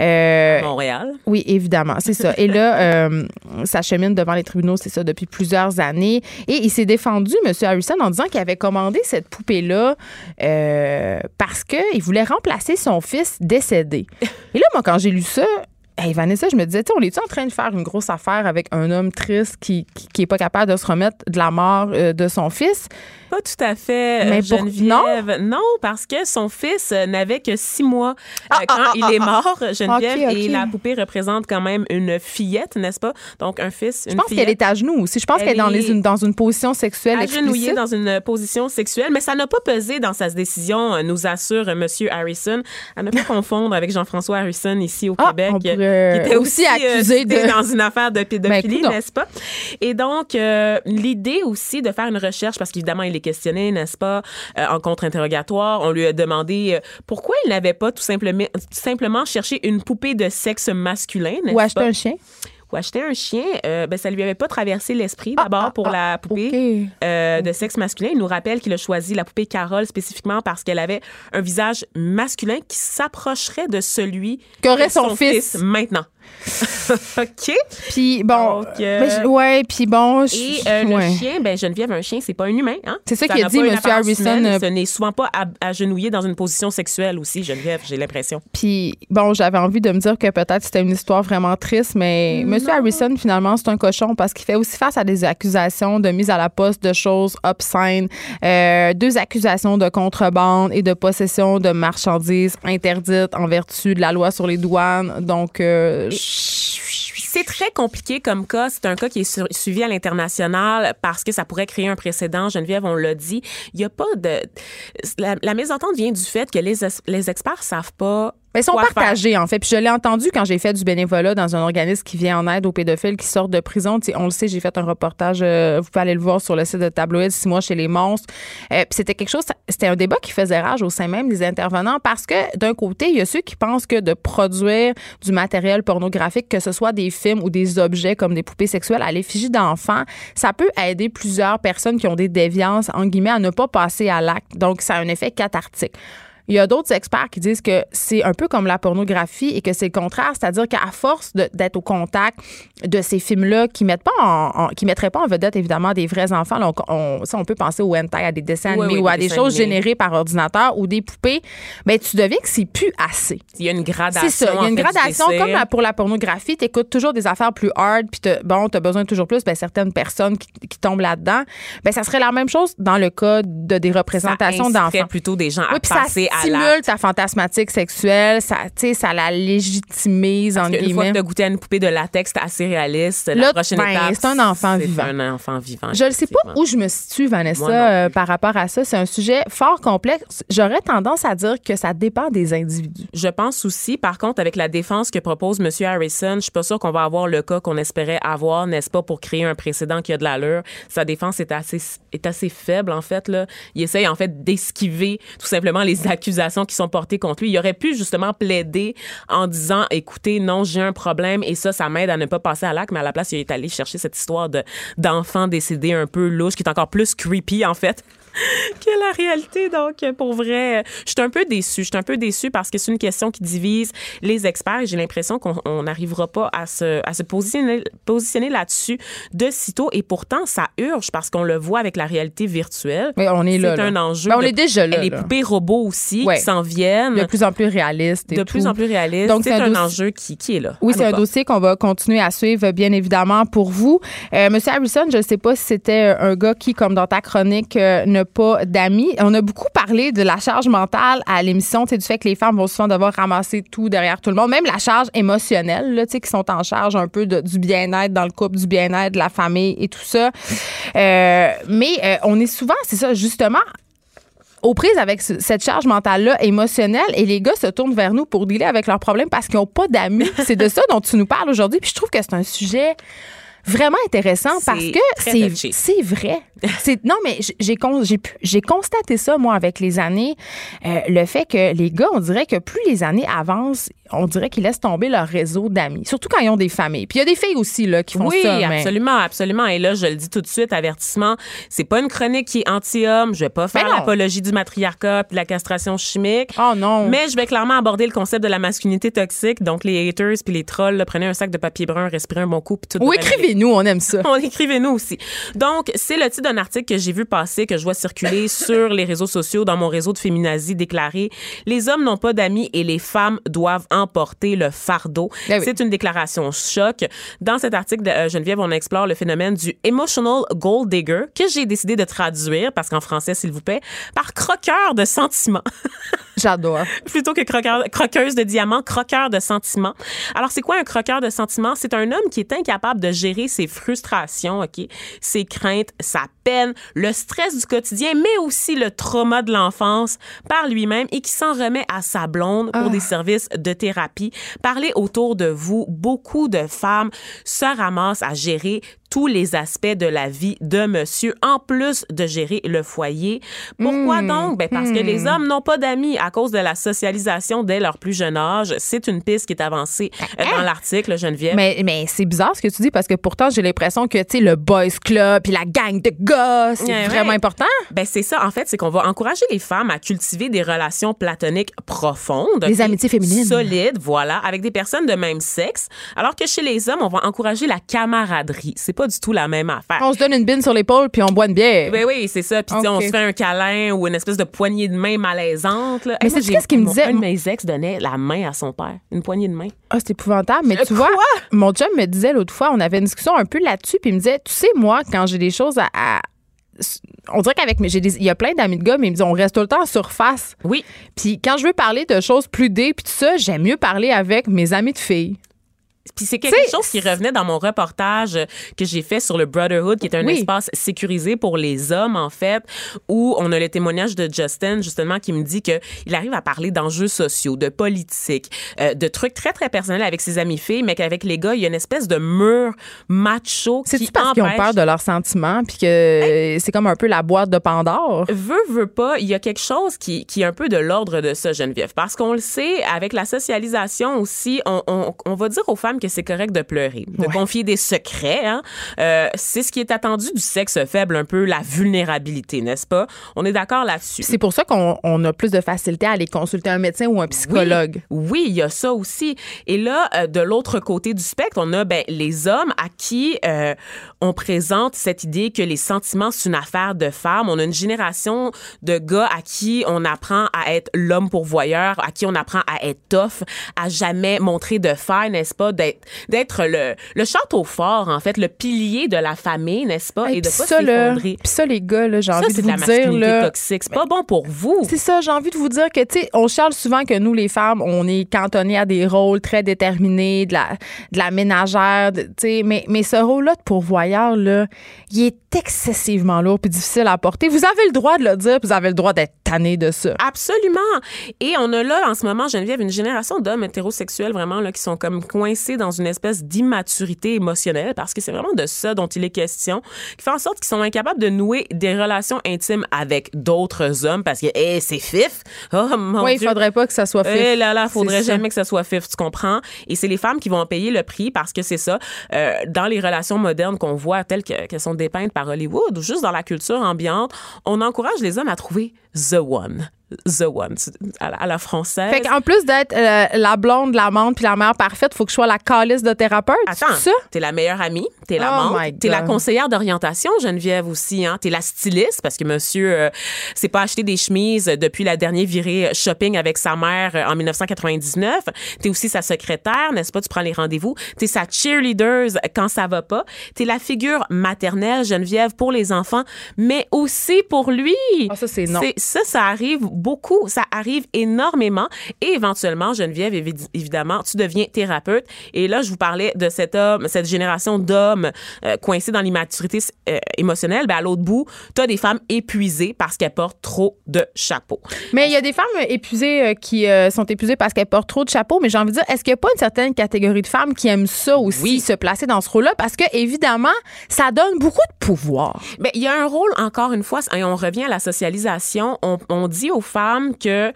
Euh, Montréal. Oui, évidemment, c'est ça. Et là, euh, ça chemine devant les tribunaux, c'est ça, depuis plusieurs années. Et il s'est défendu, M. Harrison, en disant qu'il avait commandé cette poupée-là euh, parce qu'il voulait remplacer son fils décédé. Et là, moi, quand j'ai lu ça, Hey Vanessa, je me disais, tu sais, on est-tu en train de faire une grosse affaire avec un homme triste qui, qui, qui est pas capable de se remettre de la mort euh, de son fils? Pas tout à fait, euh, Mais pour- Geneviève. Non? parce que son fils euh, n'avait que six mois euh, quand ah, il ah, est ah. mort, Geneviève, Ok, ok. et la poupée représente quand même une fillette, n'est-ce pas? Donc, un fils, une Je pense qu'elle est à genoux aussi. Je pense Elle qu'elle est dans, les- est une, dans une position sexuelle agenouillée explicite. dans une position sexuelle, mais ça n'a pas pesé dans sa décision, nous assure M. Harrison. À ne pas confondre avec Jean-François Harrison ici au Ah, Québec, qui était aussi aussi, accusé de- dans une affaire de pédophilie, Ben, coudonc. n'est-ce pas? Et donc, euh, l'idée aussi de faire une recherche, parce qu'évidemment, il est questionné, n'est-ce pas, euh, en contre-interrogatoire, on lui a demandé euh, pourquoi il n'avait pas tout simplement, tout simplement cherché une poupée de sexe masculin, n'est-ce Ou acheter pas? un chien. ou acheter un chien, euh, ben, ça lui avait pas traversé l'esprit d'abord ah, pour ah, la poupée euh, de sexe masculin. Il nous rappelle qu'il a choisi la poupée Carole spécifiquement parce qu'elle avait un visage masculin qui s'approcherait de celui Qu'aurait son fils. maintenant. OK. Puis bon, Donc, euh, ben, je- ouais, puis bon, je- Et euh, le chien, ben Geneviève, un chien, c'est pas un humain. Hein? C'est ça qu'il a dit, M. Harrison, humaine. euh, Ce n'est souvent pas agenouillé dans une position sexuelle aussi, Geneviève, j'ai l'impression. Puis bon, j'avais envie de me dire que peut-être c'était une histoire vraiment triste, mais M. Harrison finalement c'est un cochon parce qu'il fait aussi face à des accusations de mise à la poste de choses obscènes, euh, deux accusations de contrebande et de possession de marchandises interdites en vertu de la loi sur les douanes. Donc euh, C'est très compliqué comme cas. C'est un cas qui est suivi à l'international parce que ça pourrait créer un précédent. Geneviève, on l'a dit. Il y a pas de. La, la mésentente vient du fait que les, es- les experts savent pas. Mais ils sont faire. partagés, en fait. Puis je l'ai entendu quand j'ai fait du bénévolat dans un organisme qui vient en aide aux pédophiles qui sortent de prison. Tu sais, on le sait, j'ai fait un reportage, euh, vous pouvez aller le voir sur le site de Tabloïd, six mois chez les monstres. Euh, puis c'était quelque chose, c'était un débat qui faisait rage au sein même des intervenants parce que d'un côté, il y a ceux qui pensent que de produire du matériel pornographique, que ce soit des films ou des objets comme des poupées sexuelles à l'effigie d'enfants, ça peut aider plusieurs personnes qui ont des déviances, en guillemets, à ne pas passer à l'acte. Donc, ça a un effet cathartique. Il y a d'autres experts qui disent que c'est un peu comme la pornographie et que c'est le contraire, c'est-à-dire qu'à force d'être au contact de ces films-là qui mettent pas en, en- qui mettraient pas en vedette évidemment des vrais enfants, là, on, ça, on peut penser au hentai, à des dessins Oui, animés oui, ou à des choses animés. générées par ordinateur ou des poupées, mais tu deviens que c'est plus assez. Il y a une gradation. C'est ça. Il y a une fait, gradation comme pour la pornographie. Tu écoutes toujours des affaires plus hard, puis bon, tu as besoin de toujours plus. Ben, certaines personnes qui, qui tombent là-dedans. Ben, ça serait la même chose dans le cas de des représentations d'enfants. plutôt des gens à Oui, ça passer stimule ta fantasmatique sexuelle, ça, ça la légitimise, en qu'une fois que tu as goûté à une poupée de latex assez réaliste, la prochaine ben, étape, c'est un enfant c'est vivant. un enfant vivant. Je ne sais pas où je me situe, Vanessa, euh, par rapport à ça. C'est un sujet fort complexe. J'aurais tendance à dire que ça dépend des individus. Je pense aussi, par contre, avec la défense que propose M. Harrison, je suis pas sûre qu'on va avoir le cas qu'on espérait avoir, n'est-ce pas, pour créer un précédent qui a de l'allure. Sa défense est assez, est assez faible, en fait. Là. Il essaye, en fait, d'esquiver tout simplement les accusations qui sont portées contre lui. Il aurait pu, justement, plaider en disant, écoutez, non, j'ai un problème et ça, ça m'aide à ne pas passer à l'acte, mais à la place, il est allé chercher cette histoire de, d'enfant décédé un peu louche, qui est encore plus creepy, en fait. que la réalité. Donc, pour vrai, je suis un peu déçue. Je suis un peu déçue parce que c'est une question qui divise les experts et j'ai l'impression qu'on on n'arrivera pas à se, à se positionner, positionner là-dessus de sitôt. Et pourtant, ça urge parce qu'on le voit avec la réalité virtuelle. Mais on est là. C'est là. un enjeu. Ben, on de- est déjà là. Les là. poupées robots aussi Ouais. qui s'en viennent. De plus en plus réaliste. et de tout. plus en plus réalistes. Donc, c'est un enjeu qui, qui est là. Oui, c'est un dossier qu'on va continuer à suivre, bien évidemment, pour vous. Euh, Monsieur Harrison, je ne sais pas si c'était un gars qui, comme dans ta chronique, euh, n'a pas d'amis. On a beaucoup parlé de la charge mentale à l'émission, du fait que les femmes vont souvent devoir ramasser tout derrière tout le monde, même la charge émotionnelle, là, qui sont en charge un peu de- du bien-être dans le couple, du bien-être de la famille et tout ça. Euh, mais euh, on est souvent, c'est ça, justement, aux prises avec ce- cette charge mentale-là émotionnelle et les gars se tournent vers nous pour dealer avec leurs problèmes parce qu'ils n'ont pas d'amis. c'est de ça dont tu nous parles aujourd'hui. Puis je trouve que c'est un sujet vraiment intéressant parce que c'est vrai. C'est non mais j'ai con- j'ai pu- j'ai constaté ça moi avec les années euh, le fait que les gars on dirait que plus les années avancent, on dirait qu'ils laissent tomber leur réseau d'amis, surtout quand ils ont des familles. Puis il y a des filles aussi là qui font oui, ça mais- absolument, absolument. Et là, je le dis tout de suite, avertissement, c'est pas une chronique qui est anti-homme. Je vais pas faire l'apologie du matriarcat puis de la castration chimique. Oh non. Mais je vais clairement aborder le concept de la masculinité toxique. Donc, les haters puis les trolls, là, prenez un sac de papier brun, respirez un bon coup puis tout Ou écrivez-nous, on aime ça. On écrivez-nous aussi. Donc, c'est le titre d'un article que j'ai vu passer, que je vois circuler sur les réseaux sociaux, dans mon réseau de féminazie déclaré Les hommes n'ont pas d'amis et les femmes doivent emporter le fardeau. Ben oui. C'est une déclaration choc. Dans cet article de euh, Geneviève, on explore le phénomène du emotional gold digger que j'ai décidé de traduire, parce qu'en français, s'il vous plaît, par croqueur de sentiments. J'adore. plutôt que croqueur- croqueuse de diamants, croqueur de sentiments. Alors, c'est quoi un croqueur de sentiments? C'est un homme qui est incapable de gérer ses frustrations, OK? Ses craintes, sa peine, le stress du quotidien, mais aussi le trauma de l'enfance par lui-même et qui s'en remet à sa blonde pour des services de thérapie. Parlez autour de vous. Beaucoup de femmes se ramassent à gérer tous les aspects de la vie de monsieur, en plus de gérer le foyer. Pourquoi donc? Ben parce que les hommes n'ont pas d'amis à cause de la socialisation dès leur plus jeune âge. C'est une piste qui est avancée euh, dans l'article, Geneviève. Mais, mais c'est bizarre ce que tu dis parce que pourtant, j'ai l'impression que, tu sais, le boys club puis la gang de gars, c'est Ouais, vraiment ouais. important. Ben c'est ça, en fait, c'est qu'on va encourager les femmes à cultiver des relations platoniques profondes. Des amitiés féminines. Solides, voilà, avec des personnes de même sexe. Alors que chez les hommes, on va encourager la camaraderie. C'est pas du tout la même affaire. On se donne une bine sur l'épaule puis on boit une bière. Ben oui, c'est ça. Puis tu on se fait un câlin ou une espèce de poignée de main malaisante. là. Mais Hey, j'ai- qu'est-ce qu'il me disait? Un de mes ex donnait la main à son père. Une poignée de main. Ah, c'est épouvantable. Mais tu Euh, Quoi? vois, mon chum me disait l'autre fois, on avait une discussion un peu là-dessus, puis il me disait, tu sais, moi, quand j'ai des choses à. à- on dirait qu'avec mes. j'ai des- Il y a plein d'amis de gars, mais il me dit, on reste tout le temps en surface. Oui. Puis quand je veux parler de choses plus deep, puis tout ça, j'aime mieux parler avec mes amis de filles. Puis c'est quelque T'sais, chose qui revenait dans mon reportage euh, que j'ai fait sur le Brotherhood, qui est un Oui. espace sécurisé pour les hommes, en fait, où on a le témoignage de Justin, justement, qui me dit que il arrive à parler d'enjeux sociaux, de politique, euh, de trucs très, très personnels avec ses amis filles, mais qu'avec les gars, il y a une espèce de mur macho qui C'est-tu parce qu'ils ont peur de leurs sentiments, puis que c'est comme un peu la boîte de Pandore? veut, veut pas, il y a quelque chose qui, qui est un peu de l'ordre de ça, Geneviève. Parce qu'on le sait, avec la socialisation aussi, on, on, on va dire aux femmes que c'est correct de pleurer, de confier des secrets. Hein? Euh, c'est ce qui est attendu du sexe faible, un peu la vulnérabilité, n'est-ce pas? On est d'accord là-dessus. C'est pour ça qu'on on a plus de facilité à aller consulter un médecin ou un psychologue. Oui, oui, il y a ça aussi. Et là, euh, de l'autre côté du spectre, on a ben, les hommes à qui euh, on présente cette idée que les sentiments, c'est une affaire de femmes. On a une génération de gars à qui on apprend à être l'homme pourvoyeur, à qui on apprend à être tough, à jamais montrer de faille, n'est-ce pas? D'être, d'être le, le château fort, en fait, le pilier de la famille, n'est-ce pas? Hey, Et de pas s'effondrer. puis ça, les gars, là, j'ai envie de de vous la dire, là, toxique. C'est pas bon pour vous. C'est ça, j'ai envie de vous dire que, tu sais, on charle souvent que nous, les femmes, on est cantonnées à des rôles très déterminés, de la, de la ménagère, de- tu sais, mais, mais ce rôle-là de pourvoyeur, là, il est excessivement lourd puis difficile à porter. Vous avez le droit de le dire, puis vous avez le droit d'être tanné de ça. Absolument. Et on a là, en ce moment, Geneviève, une génération d'hommes hétérosexuels vraiment là, qui sont comme coincés dans une espèce d'immaturité émotionnelle parce que c'est vraiment de ça dont il est question, qui fait en sorte qu'ils sont incapables de nouer des relations intimes avec d'autres hommes parce que, hé, c'est fif. Oh, mon oui, il Dieu. faudrait pas que ça soit fait. Eh là là, faudrait ça. jamais que ça soit fif, tu comprends? Et c'est les femmes qui vont en payer le prix parce que c'est ça. euh, dans les relations modernes qu'on voit telles que- qu'elles sont dépeintes par Hollywood ou juste dans la culture ambiante, on encourage les hommes à trouver the one. The one, à la, à la française. Fait qu'en plus d'être euh, la blonde, l'amante puis la mère parfaite, faut que je sois la calice de thérapeute. Attends, c'est ça? t'es la meilleure amie, t'es la Oh t'es la conseillère d'orientation, Geneviève aussi, hein, t'es la styliste parce que monsieur euh, s'est pas acheté des chemises depuis la dernière virée shopping avec sa mère euh, en 1999. T'es aussi sa secrétaire, n'est-ce pas? Tu prends les rendez-vous. T'es sa cheerleader quand ça va pas. T'es la figure maternelle, Geneviève, pour les enfants, mais aussi pour lui. Ah, ça, c'est non. Ça, ça arrive beaucoup. Ça arrive énormément. Et éventuellement, Geneviève, évi- évidemment, tu deviens thérapeute. Et là, je vous parlais de cet homme, cette génération d'hommes euh, coincés dans l'immaturité euh, émotionnelle. Ben, à l'autre bout, tu as des femmes épuisées parce qu'elles portent trop de chapeaux. Mais il y a des femmes épuisées euh, qui euh, sont épuisées parce qu'elles portent trop de chapeaux. Mais j'ai envie de dire, est-ce qu'il n'y a pas une certaine catégorie de femmes qui aiment ça aussi, Oui. se placer dans ce rôle-là? Parce que, évidemment, ça donne beaucoup de pouvoir. Ben, il y a un rôle, encore une fois, et on revient à la socialisation. On, on dit aux femmes que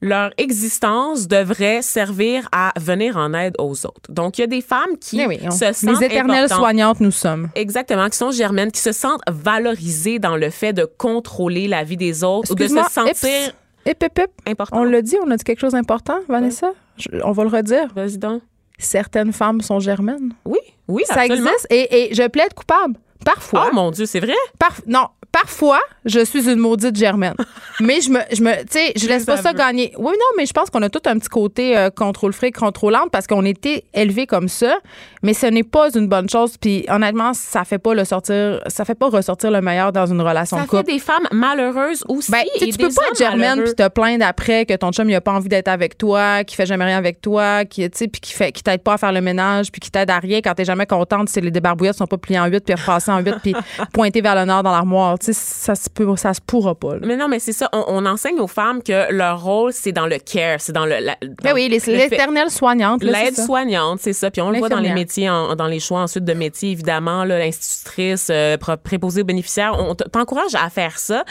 leur existence devrait servir à venir en aide aux autres. Donc, il y a des femmes qui oui, on- se sentent les éternelles soignantes, nous sommes. Exactement, qui sont germaines, qui se sentent valorisées dans le fait de contrôler la vie des autres ou de se sentir hip. important. On l'a dit, on a dit quelque chose d'important, Vanessa? Je- on va le redire. Vas-y donc. Certaines femmes sont germaines. Oui, oui, Ça absolument. existe et, et je plaide coupable. Parfois. Oh mon Dieu, c'est vrai? Parf- non, parfois, je suis une maudite germaine. mais je me, je me, tu sais, je laisse pas ça gagner. Oui, non, mais je pense qu'on a tout un petit côté euh, contrôle fric, contrôlante parce qu'on était élevés comme ça. Mais ce n'est pas une bonne chose. Puis honnêtement, ça fait pas le sortir, ça fait pas ressortir le meilleur dans une relation Ça de fait des femmes malheureuses aussi. Ben, tu sais, et tu peux pas être germaine puis te plaindre après que ton chum il a pas envie d'être avec toi, qui fait jamais rien avec toi, qui tu sais puis qui fait qui t'aide pas à faire le ménage puis qui t'aide à rien quand t'es jamais contente si les débarbouillettes sont pas pliées en huit puis repassées en huit puis pointées vers le nord dans l'armoire. Ça se peut ça se pourra pas. là. Mais non, mais c'est ça. On, on enseigne aux femmes que leur rôle, c'est dans le care, c'est dans le. la- dans Ben oui, le fait- l'éternelle soignante. L'aide soignante, c'est ça. Puis on le voit dans les métiers, en- dans les choix ensuite de métiers, évidemment, l'institutrice, euh, préposée aux bénéficiaires. On t'encourage à faire ça.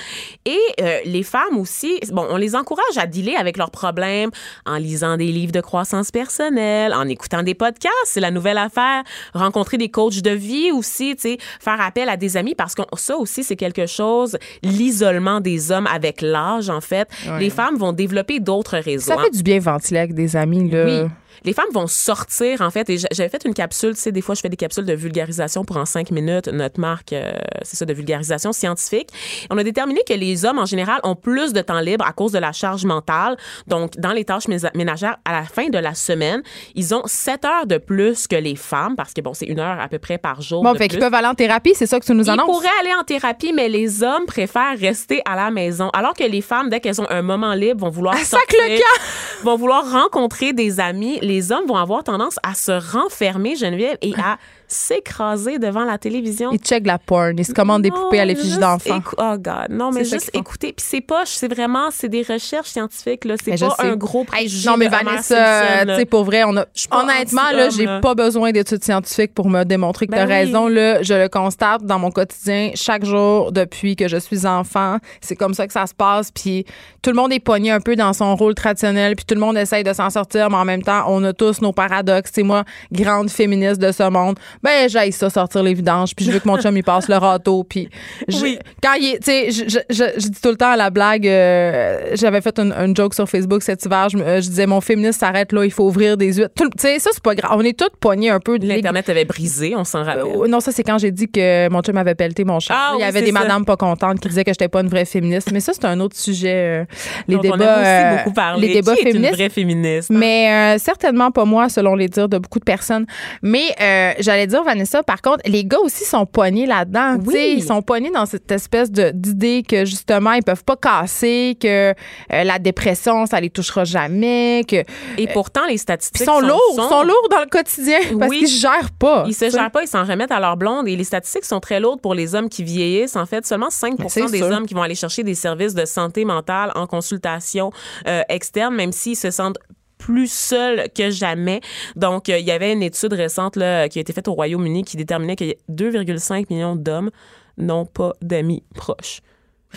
Et euh, les femmes aussi, bon, on les encourage à dealer avec leurs problèmes en lisant des livres de croissance personnelle, en écoutant des podcasts. C'est la nouvelle affaire. Rencontrer des coachs de vie aussi, tu sais, faire appel à des amis parce que ça aussi, c'est quelque chose, l'isolement des hommes avec l'âge, en fait. Les femmes vont développer d'autres réseaux. Ça hein. fait du bien ventiler avec des amis là. Oui. Les femmes vont sortir, en fait, et j'a- j'avais fait une capsule, tu sais, des fois, je fais des capsules de vulgarisation pour en cinq minutes, notre marque, euh, c'est ça, de vulgarisation scientifique. On a déterminé que les hommes, en général, ont plus de temps libre à cause de la charge mentale. Donc, dans les tâches ménagères, à la fin de la semaine, ils ont sept heures de plus que les femmes, parce que, bon, c'est une heure à peu près par jour. Bon, de fait qu'ils peuvent aller en thérapie, c'est ça que tu nous Ils annonces? pourraient aller en thérapie, mais les hommes préfèrent rester à la maison. Alors que les femmes, dès qu'elles ont un moment libre, vont vouloir sortir, le vont vouloir rencontrer des amis. Les hommes vont avoir tendance à se renfermer, Geneviève, et à s'écraser devant la télévision. Ils checkent la porn, ils se commandent des poupées à l'effigie d'enfants. Oh God, non, mais juste écouter. Puis c'est pas, c'est vraiment, c'est des recherches scientifiques là. C'est pas un gros Hey, préjugé. non, mais Vanessa, tu sais, pour vrai, on a, pas honnêtement, là, j'ai pas besoin d'études scientifiques pour me démontrer que Ben t'as oui. raison, là. Je le constate dans mon quotidien chaque jour depuis que je suis enfant. C'est comme ça que ça se passe. Puis tout le monde est pogné un peu dans son rôle traditionnel. Puis tout le monde essaye de s'en sortir, mais en même temps, on a tous nos paradoxes. C'est moi, grande féministe de ce monde. Ben, j'aille ça sortir les vidanges. Puis je veux que mon chum, il passe le râteau. Puis je- Oui. quand il tu sais, je, je, je- dis tout le temps à la blague, euh, j'avais fait une, une joke sur Facebook cet hiver, je, euh, je disais, mon féministe s'arrête là, il faut ouvrir des yeux. Tu sais, ça, c'est pas grave. On est toutes poignées un peu. L'internet avait brisé, on s'en rappelle. euh, non, ça, c'est quand j'ai dit que mon chum avait pelleté mon chat. Ah il y avait des ça. madames pas contentes qui disaient que j'étais pas une vraie féministe. Mais ça, c'est un autre sujet. les débats. on a aussi beaucoup parlé. Les débats Qui est féministes. une vraie féministe. Mais euh, certainement pas moi, selon les dires de beaucoup de personnes. Mais euh, j'allais dire, Vanessa, par contre, les gars aussi sont poignés là-dedans. Oui. Ils sont poignés dans cette espèce d'idée que, justement, ils peuvent pas casser, que euh, la dépression, ça les touchera jamais, que... Et pourtant, les statistiques Ils sont, lourds, ils sombres. sont lourds dans le quotidien parce Oui. qu'ils se gèrent pas. Ils se gèrent pas, ils s'en remettent à leur blonde. Et les statistiques sont très lourdes pour les hommes qui vieillissent. En fait, seulement 5 Ben, c'est des sûr. hommes qui vont aller chercher des services de santé mentale en consultation euh, externe, même s'ils se sentent plus seuls que jamais. Donc, euh, il y avait une étude récente qui a été faite au Royaume-Uni qui déterminait que 2,5 millions d'hommes n'ont pas d'amis proches.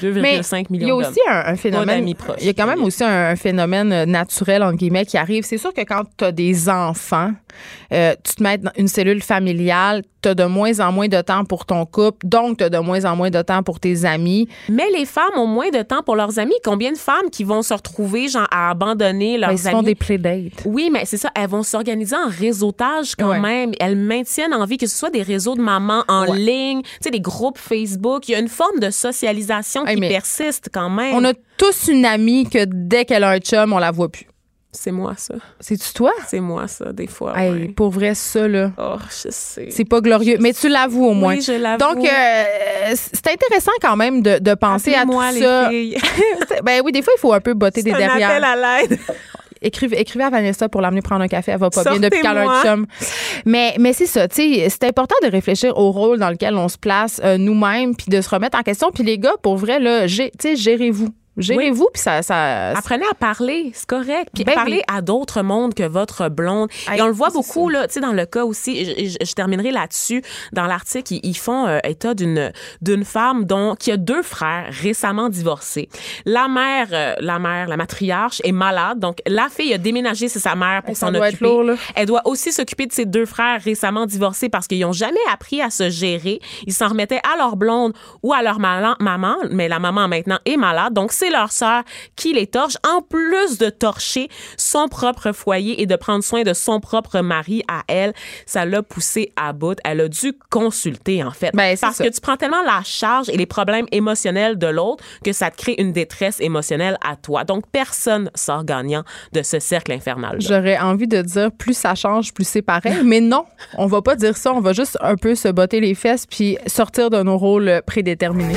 2,5 Mais millions il y a aussi un, un phénomène. proches. Il y a quand même aussi un, un phénomène euh, naturel, entre guillemets, qui arrive. C'est sûr que quand tu as des enfants, euh, tu te mets dans une cellule familiale, tu as de moins en moins de temps pour ton couple, donc tu as de moins en moins de temps pour tes amis. Mais les femmes ont moins de temps pour leurs amis. Combien de femmes qui vont se retrouver genre, à abandonner leurs Ben, amis? font des playdates. Oui, mais c'est ça. Elles vont s'organiser en réseautage quand Ouais. même. Elles maintiennent en vie que ce soit des réseaux de mamans en Ouais. ligne, tu sais, des groupes Facebook. Il y a une forme de socialisation Hey, qui mais persiste quand même. On a tous une amie que dès qu'elle a un chum, on la voit plus. C'est moi, ça. C'est-tu toi? C'est moi, ça, des fois. Hey, ouais. pour vrai, ça, là. Oh, je sais. C'est pas glorieux, mais tu l'avoues au moins. Oui, je l'avoue. Donc, euh, c'est intéressant quand même de, de penser à tout les ça. filles. ben oui, des fois, il faut un peu botter des un derrière. appel à l'aide. Écrivez, écrivez à Vanessa pour l'amener prendre un café. Elle va pas bien depuis qu'elle a un chum. Mais, mais c'est ça, tu sais, c'est important de réfléchir au rôle dans lequel on se place euh, nous-mêmes, puis de se remettre en question. Puis les gars, pour vrai, là, tu sais, gérez-vous. Gérez-vous, puis ça, ça. Apprenez à parler, c'est correct. Puis Ben parler oui. à d'autres mondes que votre blonde. Hey, et on le voit beaucoup, ça. là, tu sais, dans le cas aussi, je, je- je terminerai là-dessus. Dans l'article, ils, ils font euh, état d'une d'une femme dont qui a deux frères récemment divorcés. La mère, euh, la mère, la matriarche est malade, donc la fille a déménagé, c'est sa mère pour s'en occuper. lourd. Elle doit aussi s'occuper de ses deux frères récemment divorcés parce qu'ils n'ont jamais appris à se gérer. Ils s'en remettaient à leur blonde ou à leur maman, mais la maman maintenant est malade, donc c'est leur sœur qui les torche, en plus de torcher son propre foyer et de prendre soin de son propre mari à elle. Ça l'a poussée à bout. Elle a dû consulter, en fait. Ben, parce ça. que tu prends tellement la charge et les problèmes émotionnels de l'autre que ça te crée une détresse émotionnelle à toi. Donc, personne sort gagnant de ce cercle infernal. J'aurais envie de dire plus ça change, plus c'est pareil. Mais non, on va pas dire ça. On va juste un peu se botter les fesses puis sortir de nos rôles prédéterminés.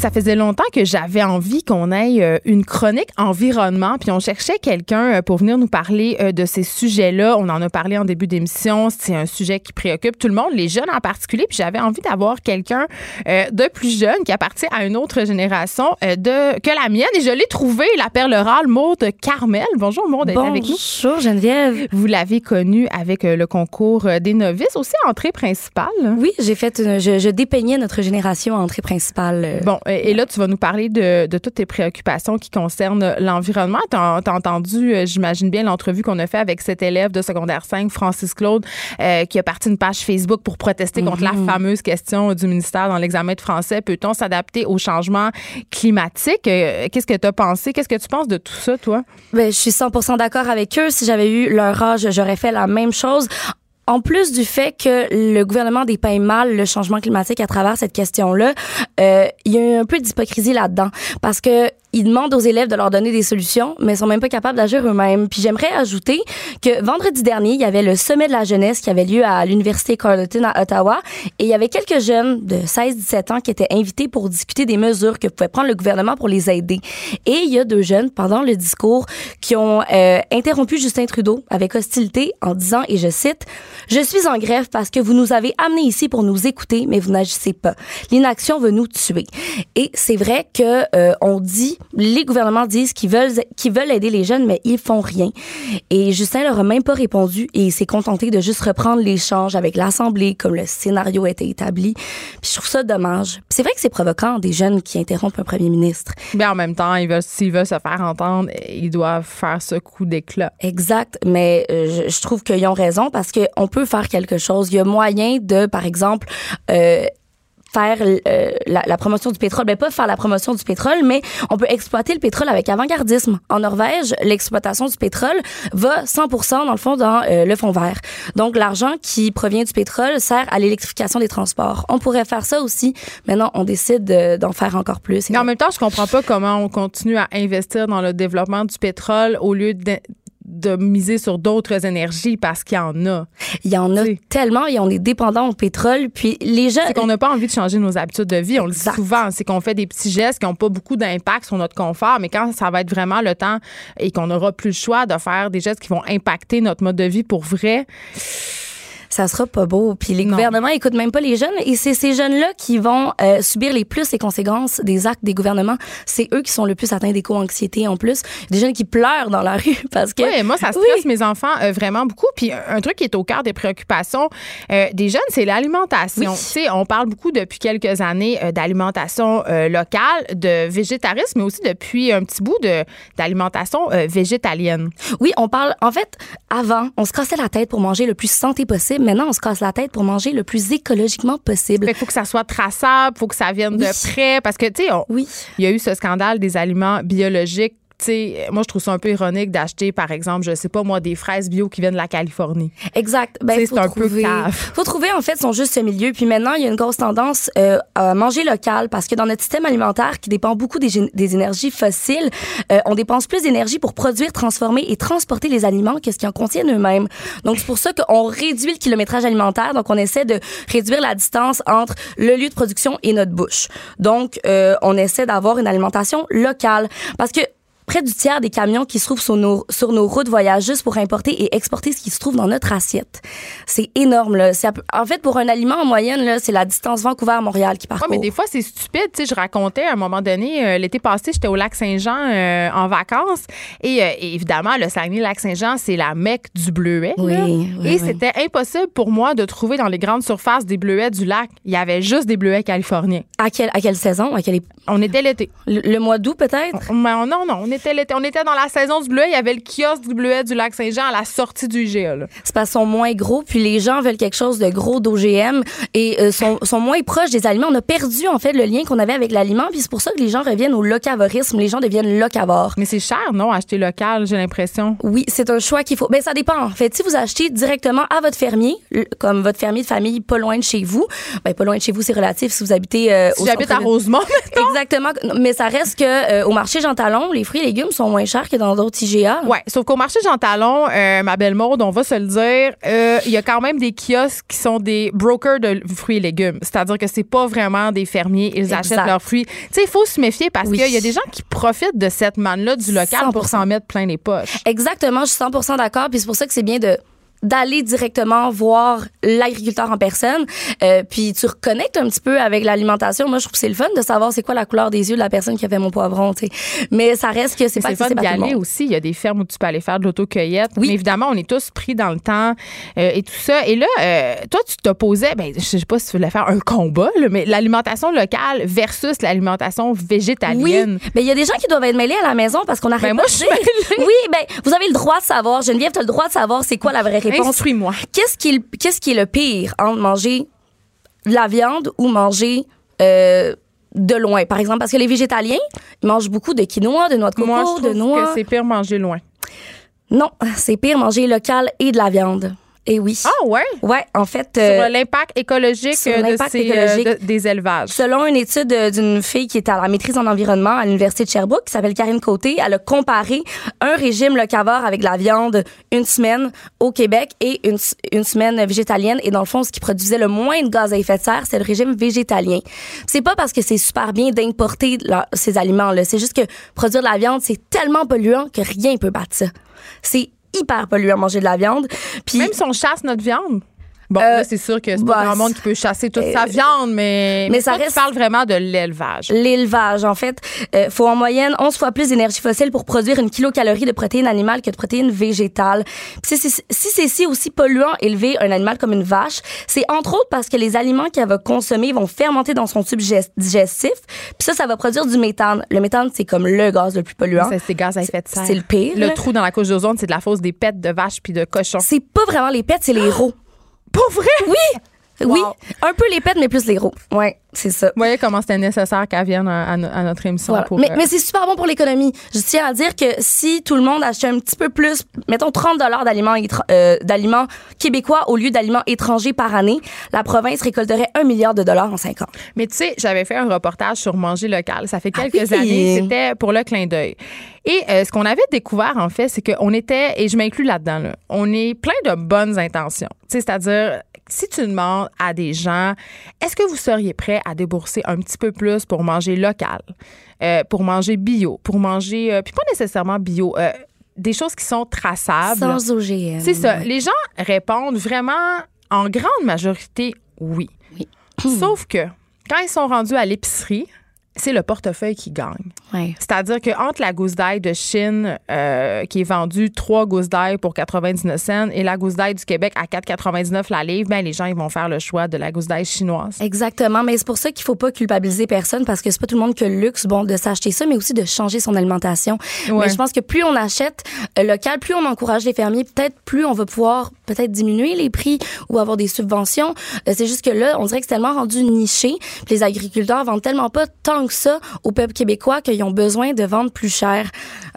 Ça faisait longtemps que j'avais envie qu'on ait euh, une chronique environnement, puis on cherchait quelqu'un euh, pour venir nous parler euh, de ces sujets-là. On en a parlé en début d'émission. C'est un sujet qui préoccupe tout le monde, les jeunes en particulier. Puis j'avais envie d'avoir quelqu'un de plus jeune qui appartient à une autre génération de que la mienne. Et je l'ai trouvé, la perle rare, Maude Carmel. Bonjour Maude, d'être avec nous? Bonjour Geneviève. Vous l'avez connue avec le concours des novices, aussi entrée principale. Oui, j'ai fait, une- je, je dépeignais notre génération à entrée principale. Bon, et et là, tu vas nous parler de, de toutes tes préoccupations qui concernent l'environnement. Tu as, entendu, euh, j'imagine bien, l'entrevue qu'on a fait avec cet élève de secondaire 5, Francis Claude, euh, qui a parti une page Facebook pour protester contre la fameuse question du ministère dans l'examen de français. Peut-on s'adapter au changement climatique? Euh, Qu'est-ce que tu as pensé? Qu'est-ce que tu penses de tout ça, toi? Ben, je suis 100% d'accord avec eux. Si j'avais eu leur âge, j'aurais fait la même chose. En plus du fait que le gouvernement dépeint mal le changement climatique à travers cette question-là, euh, il y a eu un peu d'hypocrisie là-dedans. Parce que ils demandent aux élèves de leur donner des solutions, mais ils sont même pas capables d'agir eux-mêmes. Puis j'aimerais ajouter que vendredi dernier, il y avait le sommet de la jeunesse qui avait lieu à l'université Carleton à Ottawa, et il y avait quelques jeunes de 16-17 ans qui étaient invités pour discuter des mesures que pouvait prendre le gouvernement pour les aider. Et il y a deux jeunes pendant le discours qui ont euh, interrompu Justin Trudeau avec hostilité en disant, et je cite, je suis en grève parce que vous nous avez amenés ici pour nous écouter, mais vous n'agissez pas. L'inaction veut nous tuer. Et c'est vrai que euh, on dit, les gouvernements disent qu'ils veulent, qu'ils veulent aider les jeunes, mais ils font rien. Et Justin leur a même pas répondu et il s'est contenté de juste reprendre l'échange avec l'Assemblée comme le scénario était établi. Puis je trouve ça dommage. Puis c'est vrai que c'est provoquant des jeunes qui interrompent un premier ministre. Mais en même temps, ils veulent- s'ils veulent se faire entendre, ils doivent faire ce coup d'éclat. Exact, mais euh, je, je trouve qu'ils ont raison parce qu'on peut faire quelque chose. Il y a moyen de, par exemple, euh, faire euh, la, la promotion du pétrole. Ben, pas faire la promotion du pétrole, mais on peut exploiter le pétrole avec avant-gardisme. En Norvège, l'exploitation du pétrole va 100% dans le fond dans euh, le fond vert. Donc, l'argent qui provient du pétrole sert à l'électrification des transports. On pourrait faire ça aussi. Maintenant, on décide de- d'en faire encore plus. Mais en même temps, je comprends pas comment on continue à investir dans le développement du pétrole au lieu de, miser sur d'autres énergies parce qu'il y en a. Il y en a tellement et on est dépendant au pétrole. Puis les gens... C'est qu'on n'a pas envie de changer nos habitudes de vie. On le dit souvent. C'est qu'on fait des petits gestes qui n'ont pas beaucoup d'impact sur notre confort. Mais quand ça va être vraiment le temps et qu'on n'aura plus le choix de faire des gestes qui vont impacter notre mode de vie pour vrai, ça sera pas beau. Puis les Non. gouvernements écoutent même pas les jeunes et c'est ces jeunes-là qui vont euh, subir les plus les conséquences des actes des gouvernements. C'est eux qui sont le plus atteints d'éco-anxiété en plus. Des jeunes qui pleurent dans la rue parce que Oui, moi, ça stresse Oui. mes enfants euh, vraiment beaucoup. Puis un truc qui est au cœur des préoccupations euh, des jeunes, c'est l'alimentation. Oui. Tu sais, on parle beaucoup depuis quelques années d'alimentation locale, de végétarisme, mais aussi depuis un petit bout d'alimentation végétalienne. oui, on parle en fait avant, on se cassait la tête pour manger le plus santé possible. Maintenant, on se casse la tête pour manger le plus écologiquement possible. Qu'il faut que ça soit traçable, faut que ça vienne de près, parce que tu sais, Oui. il y a eu ce scandale des aliments biologiques sais, moi, je trouve ça un peu ironique d'acheter, par exemple, je sais pas moi, des fraises bio qui viennent de la Californie. Exact. Ben, c'est un peu trouver- cave. faut trouver en fait son juste milieu. Puis maintenant, il y a une grosse tendance euh, à manger local parce que dans notre système alimentaire qui dépend beaucoup des énergies fossiles, euh, on dépense plus d'énergie pour produire, transformer et transporter les aliments que ce qu'ils en contiennent eux-mêmes. Donc c'est pour ça qu'on réduit le kilométrage alimentaire. Donc on essaie de réduire la distance entre le lieu de production et notre bouche. Donc euh, on essaie d'avoir une alimentation locale parce que Près du tiers des camions qui se trouvent sur nos, sur nos routes voyagent juste pour importer et exporter ce qui se trouve dans notre assiette. C'est énorme, là. En fait, pour un aliment, en moyenne, là, c'est la distance Vancouver-Montréal qui Ouais, parcourt. mais des fois, c'est stupide. Tu sais, je racontais à un moment donné, euh, l'été passé, j'étais au lac Saint-Jean euh, en vacances. Et euh, évidemment, le Saguenay-Lac-Saint-Jean, c'est la mecque du bleuet. Oui, Et oui. c'était impossible pour moi de trouver dans les grandes surfaces des bleuets du lac. Il y avait juste des bleuets californiens. À, quelle, à quelle saison? À quelle ép- On était l'été. le, le mois d'août, peut-être? Mais on- non, non, on était l'été. On était dans la saison du bleuet. Il y avait le kiosque du bleuet du lac Saint-Jean à la sortie du IGA. C'est parce qu'ils sont moins gros, puis les gens veulent quelque chose de gros d'OGM et euh, sont, sont moins proches des aliments. On a perdu, en fait, le lien qu'on avait avec l'aliment, puis c'est pour ça que les gens reviennent au locavorisme. Les gens deviennent locavores. Mais c'est cher, non, acheter local, j'ai l'impression? Oui, c'est un choix qu'il faut. Ben ça dépend. En fait, si vous achetez directement à votre fermier, comme votre fermier de famille pas loin de chez vous, ben pas loin de chez vous, c'est relatif si vous habitez euh, Si au j'habite à. Rosemont. Exactement, mais ça reste que euh, au marché Jean Talon, les fruits et légumes sont moins chers que dans d'autres IGA. Ouais, sauf qu'au marché Jean Talon, euh, ma belle Maude, on va se le dire, euh, il y a quand même des kiosques qui sont des brokers de fruits et légumes. C'est-à-dire que c'est pas vraiment des fermiers, ils Exact. achètent leurs fruits. Tu sais, il faut se méfier parce Oui. qu'il y a des gens qui profitent de cette manne-là du local pour 100%. s'en mettre plein les poches. Exactement, je suis 100% d'accord, puis c'est pour ça que c'est bien de d'aller directement voir l'agriculteur en personne euh, puis tu reconnectes un petit peu avec l'alimentation moi je trouve que c'est le fun de savoir c'est quoi la couleur des yeux de la personne qui a fait mon poivron tu sais mais ça reste que c'est pas C'est fun d'y aller aussi. Il y a des fermes où tu peux aller faire de l'autocueillette. Oui. Mais évidemment, on est tous pris dans le temps euh, et tout ça. Et là, euh, toi, tu t'opposais, ben, je sais pas si tu voulais faire un combat, là, mais l'alimentation locale versus l'alimentation Oui, végétalienne. mais il y a des gens qui doivent être mêlés à la maison parce qu'on arrête Ben, moi, pas je suis. Oui, ben vous avez le droit de savoir. Geneviève, tu as le droit de savoir c'est quoi la vraie réponse. Instruis-moi. Qu'est-ce qui, est le- qu'est-ce qui est le pire entre manger de la viande ou manger euh, de loin? Par exemple, parce que les végétaliens, ils mangent beaucoup de quinoa, de noix de coco, Moi, je de noix. que c'est pire manger loin. Non, c'est pire manger local et de la viande. Et oui. Ah ouais? Ouais, en fait, Sur euh, l'impact écologique de ces, écologique. de- des élevages. Selon une étude euh, d'une fille qui est à la maîtrise en environnement à l'Université de Sherbrooke, qui s'appelle Karine Côté, elle a comparé un régime locavore avec de la viande une semaine au Québec et une, une semaine végétalienne. Et dans le fond, ce qui produisait le moins de gaz à effet de serre, c'est le régime végétalien. C'est pas parce que c'est super bien d'importer ces aliments-là. C'est juste que produire de la viande, c'est tellement polluant que rien peut battre ça. C'est hyper polluant manger de la viande. Puis Même si on chasse notre viande. Bon, Euh, là, c'est sûr que c'est bah, pas grand monde qui peut chasser toute sa euh, viande, mais, mais ça reste- parles vraiment de l'élevage. L'élevage, en fait, euh, faut en moyenne 11 fois plus d'énergie fossile pour produire une kilocalorie de protéines animales que de protéines végétales. Puis si, si- si c'est si aussi polluant élever un animal comme une vache, c'est entre autres parce que les aliments qu'elle va consommer vont fermenter dans son tube gest- digestif. Puis ça, ça va produire du méthane. Le méthane, c'est comme le gaz le plus polluant. C'est gaz à effet de serre. C'est le pire. Le trou dans la couche d'ozone, c'est de la fausse des pets de vaches puis de cochons. C'est pas vraiment les pets, c'est les rots. Pour vrai? Oui! Oui, un peu les pets, mais plus les rots. Ouais, c'est ça. Vous voyez comment c'était nécessaire qu'elle vienne à, à no- à notre émission Voilà. pour. mais euh, mais c'est super bon pour l'économie. Je tiens à dire que si tout le monde achetait un petit peu plus, mettons 30 dollars d'aliments euh, d'aliments québécois au lieu d'aliments étrangers par année, la province récolterait un milliard de dollars en 5 ans. Mais tu sais, j'avais fait un reportage sur manger local. Ça fait quelques Ah oui? années. C'était pour le clin d'œil. Et euh, ce qu'on avait découvert, en fait, c'est qu'on était, et je m'inclus là-dedans, là, on est plein de bonnes intentions. Tu sais, C'est-à-dire, si tu demandes à des gens, est-ce que vous seriez prêt à débourser un petit peu plus pour manger local, euh, pour manger bio, pour manger, euh, puis pas nécessairement bio, euh, des choses qui sont traçables? Sans OGM. C'est ça. Ouais. Les gens répondent vraiment en grande majorité oui. Oui. Sauf que quand ils sont rendus à l'épicerie, c'est le portefeuille qui gagne. Ouais. C'est-à-dire que entre la gousse d'ail de Chine euh, qui est vendue trois gousses d'ail pour 99 cents et la gousse d'ail du Québec à 4,99 la livre, ben les gens ils vont faire le choix de la gousse d'ail chinoise. Exactement, mais c'est pour ça qu'il faut pas culpabiliser personne parce que c'est pas tout le monde qui a le luxe bon de s'acheter ça mais aussi de changer son alimentation. Ouais. Mais je pense que plus on achète euh, local, plus on encourage les fermiers, peut-être plus on va pouvoir peut-être diminuer les prix ou avoir des subventions. Euh, c'est juste que là, on dirait que c'est tellement rendu niché, puis les agriculteurs vendent tellement pas tant que ça au peuple québécois qu'il qu'ils ont besoin de vendre plus cher.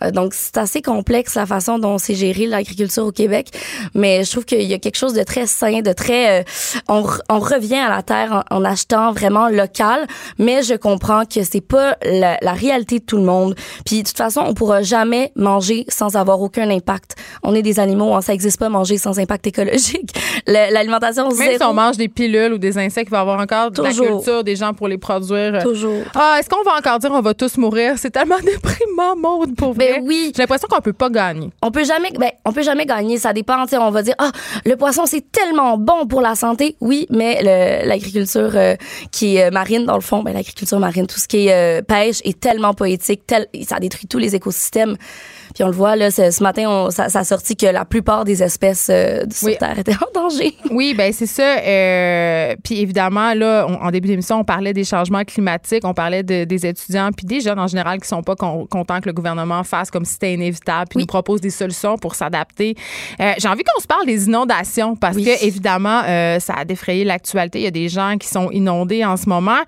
Euh, donc, c'est assez complexe la façon dont c'est géré l'agriculture au Québec. Mais je trouve qu'il y a quelque chose de très sain, de très... Euh, on, on, revient à la terre en, en, achetant vraiment local, mais je comprends que c'est pas la, la, réalité de tout le monde. Puis, de toute façon, on pourra jamais manger sans avoir aucun impact. On est des animaux, hein, ça existe pas manger sans impact écologique. L'alimentation Même si on mange des pilules ou des insectes, il va y avoir encore de la culture des gens pour les produire. Toujours. Ah, est-ce qu'on va encore dire on va tous mourir? C'est tellement déprimant, Maude, pour ben vrai. Ben oui. J'ai l'impression qu'on peut pas gagner. On peut jamais, ben, on peut jamais gagner. Ça dépend. On va dire, ah, le poisson, c'est tellement bon pour la santé. Oui, mais l'agriculture euh, qui est euh, marine, dans le fond, ben, l'agriculture marine, tout ce qui est euh, pêche est tellement poétique, tel, ça détruit tous les écosystèmes. Puis on le voit, là, ce, matin, on, ça, ça, a sorti que la plupart des espèces euh, sur oui. Terre étaient en danger. Oui, ben c'est ça. Euh, puis évidemment, là, on, en début d'émission, on parlait des changements climatiques, on parlait de, des étudiants, puis des jeunes en général qui sont pas con, contents que le gouvernement fasse comme si c'était inévitable, puis Oui. nous propose des solutions pour s'adapter. Euh, J'ai envie qu'on se parle des inondations, parce Oui. que évidemment, euh, ça a défrayé l'actualité. Il y a des gens qui sont inondés en ce moment.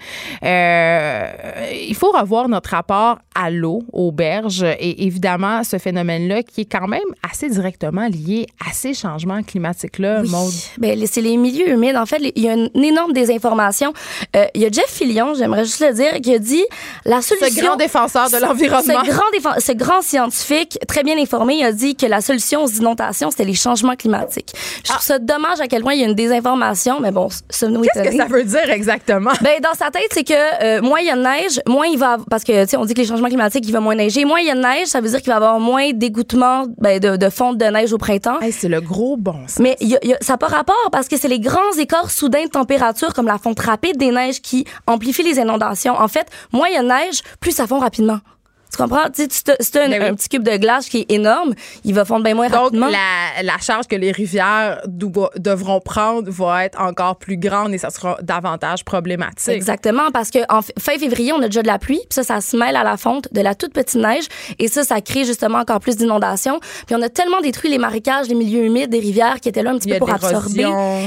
Il faut revoir notre rapport à l'eau, aux berges, et évidemment, ce phénomène-là qui est quand même assez directement lié à ces changements climatiques-là, Oui. Les- c'est les milieux humides. En fait, il y a une, énorme désinformation. Euh, il y a Jeff Fillion, j'aimerais juste le dire, qui a dit la solution. Ce grand défenseur de l'environnement. Ce grand, défen- ce grand scientifique, très bien informé, il a dit que la solution aux inondations, c'était les changements climatiques. Je trouve ça dommage à quel point il y a une désinformation, mais bon, ça nous Ah. Qu'est-ce que ça veut dire exactement? Ben, dans sa tête, c'est que euh, moins il y a de neige, moins il va. Parce que, tu sais, on dit que les changements climatiques, il va moins neiger. Moins il y a de neige, ça veut dire qu'il va avoir moins d'égouttement ben, de, de fonte de neige au printemps. Hey, c'est le gros bon sens. Mais il y a- il y a- ça n'a pas rapport parce que c'est les grands écarts soudains de température comme la fonte rapide des neiges qui amplifient les inondations. En fait, moins il y a de neige, plus ça fond rapidement. Tu comprends? Tu sais, c'est un, Ben oui. un petit cube de glace qui est énorme, il va fondre bien moins Donc, rapidement. la, la charge que les rivières devront prendre va être encore plus grande et ça sera davantage problématique. Exactement, parce que en fin février, on a déjà de la pluie, puis ça, ça se mêle à la fonte de la toute petite neige, et ça, ça crée justement encore plus d'inondations. Puis on a tellement détruit les marécages, les milieux humides, des rivières qui étaient là un petit peu pour absorber,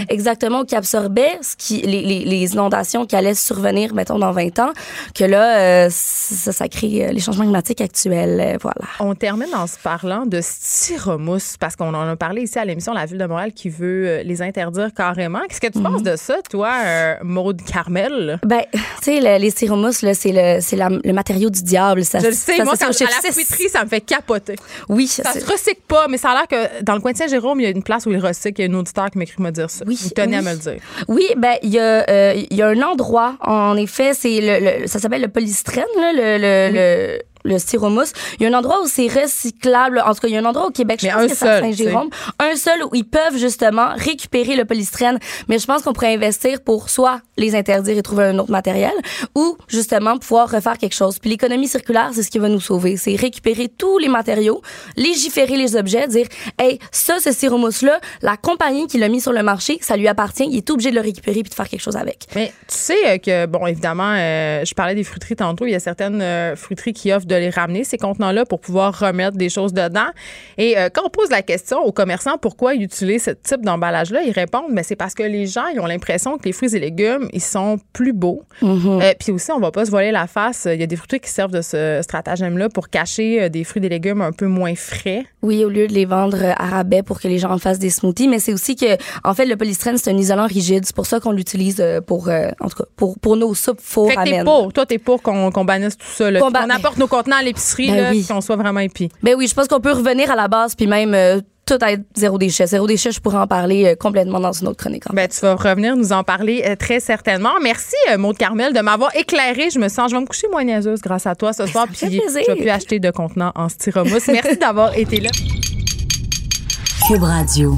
exactement, qui absorbaient ce qui, les, les, les inondations qui allaient survenir, mettons, dans 20 ans, que là, euh, ça, ça crée euh, les changements climatiques actuels, euh, voilà. On termine en se parlant de styromousse parce qu'on en a parlé ici à l'émission La Ville de Montréal qui veut euh, les interdire carrément. Qu'est-ce que tu penses de ça, toi, euh, Maude Carmel? Ben, tu sais, le- les styromousses, c'est le, le matériau du diable. Ça, Je le sais, ça moi, quand, à la ça me fait capoter. Oui, Ça se recycle pas, mais ça a l'air que dans le coin de Saint-Jérôme, il y a une place où ils recyclent. Il y a une auditeur qui m'écrit me dire ça. Oui, Vous tenez à me le dire. Oui, ben il y a euh, il y a un endroit en effet, c'est le, le- ça s'appelle le polystyrène là, le le, le le styromousse. Il y a un endroit où c'est recyclable. En tout cas, il y a un endroit au Québec, je Mais pense un que c'est à Saint-Jérôme. Un seul où ils peuvent justement récupérer le polystyrène. Mais je pense qu'on pourrait investir pour soit les interdire et trouver un autre matériel, ou justement pouvoir refaire quelque chose. Puis l'économie circulaire, c'est ce qui va nous sauver. C'est récupérer tous les matériaux, légiférer les objets, dire, hey, ça, ce styromousse-là, la compagnie qui l'a mis sur le marché, ça lui appartient, il est obligé de le récupérer puis de faire quelque chose avec. Mais tu sais euh, que, bon, évidemment, euh, je parlais des fruiteries tantôt. Il y a certaines euh, fruiteries qui offrent de les ramener, ces contenants-là, pour pouvoir remettre des choses dedans. Et euh, quand on pose la question aux commerçants pourquoi ils utilisent ce type d'emballage-là, ils répondent, mais c'est parce que les gens, ils ont l'impression que les fruits et légumes, ils sont plus beaux. Euh, Puis aussi, on va pas se voiler la face. Il y a des fruiteries qui servent de ce stratagème-là pour cacher euh, des fruits et légumes un peu moins frais. Oui, au lieu de les vendre à rabais pour que les gens en fassent des smoothies, mais c'est aussi que, en fait, le polystyrène, c'est un isolant rigide. C'est pour ça qu'on l'utilise pour, en tout cas, pour, pour nos soupes faux Fait que t'es pour, toi, t'es pour qu'on bannisse tout ça. Qu'on apporte nos contenants à l'épicerie, Ben là, oui. qu'on soit vraiment épis. Ben oui, je pense qu'on peut revenir à la base puis même euh, tout être zéro déchet. Zéro déchet, je pourrais en parler euh, complètement dans une autre chronique. en fait. Ben, tu vas revenir nous en parler euh, très certainement. Merci, euh, Maude Carmel, de m'avoir éclairé. Je me sens, je vais me coucher moins niaiseuse grâce à toi ce soir. me fait Puis je vais plus acheter de contenants en styromousse. Merci d'avoir été là. Cube Radio.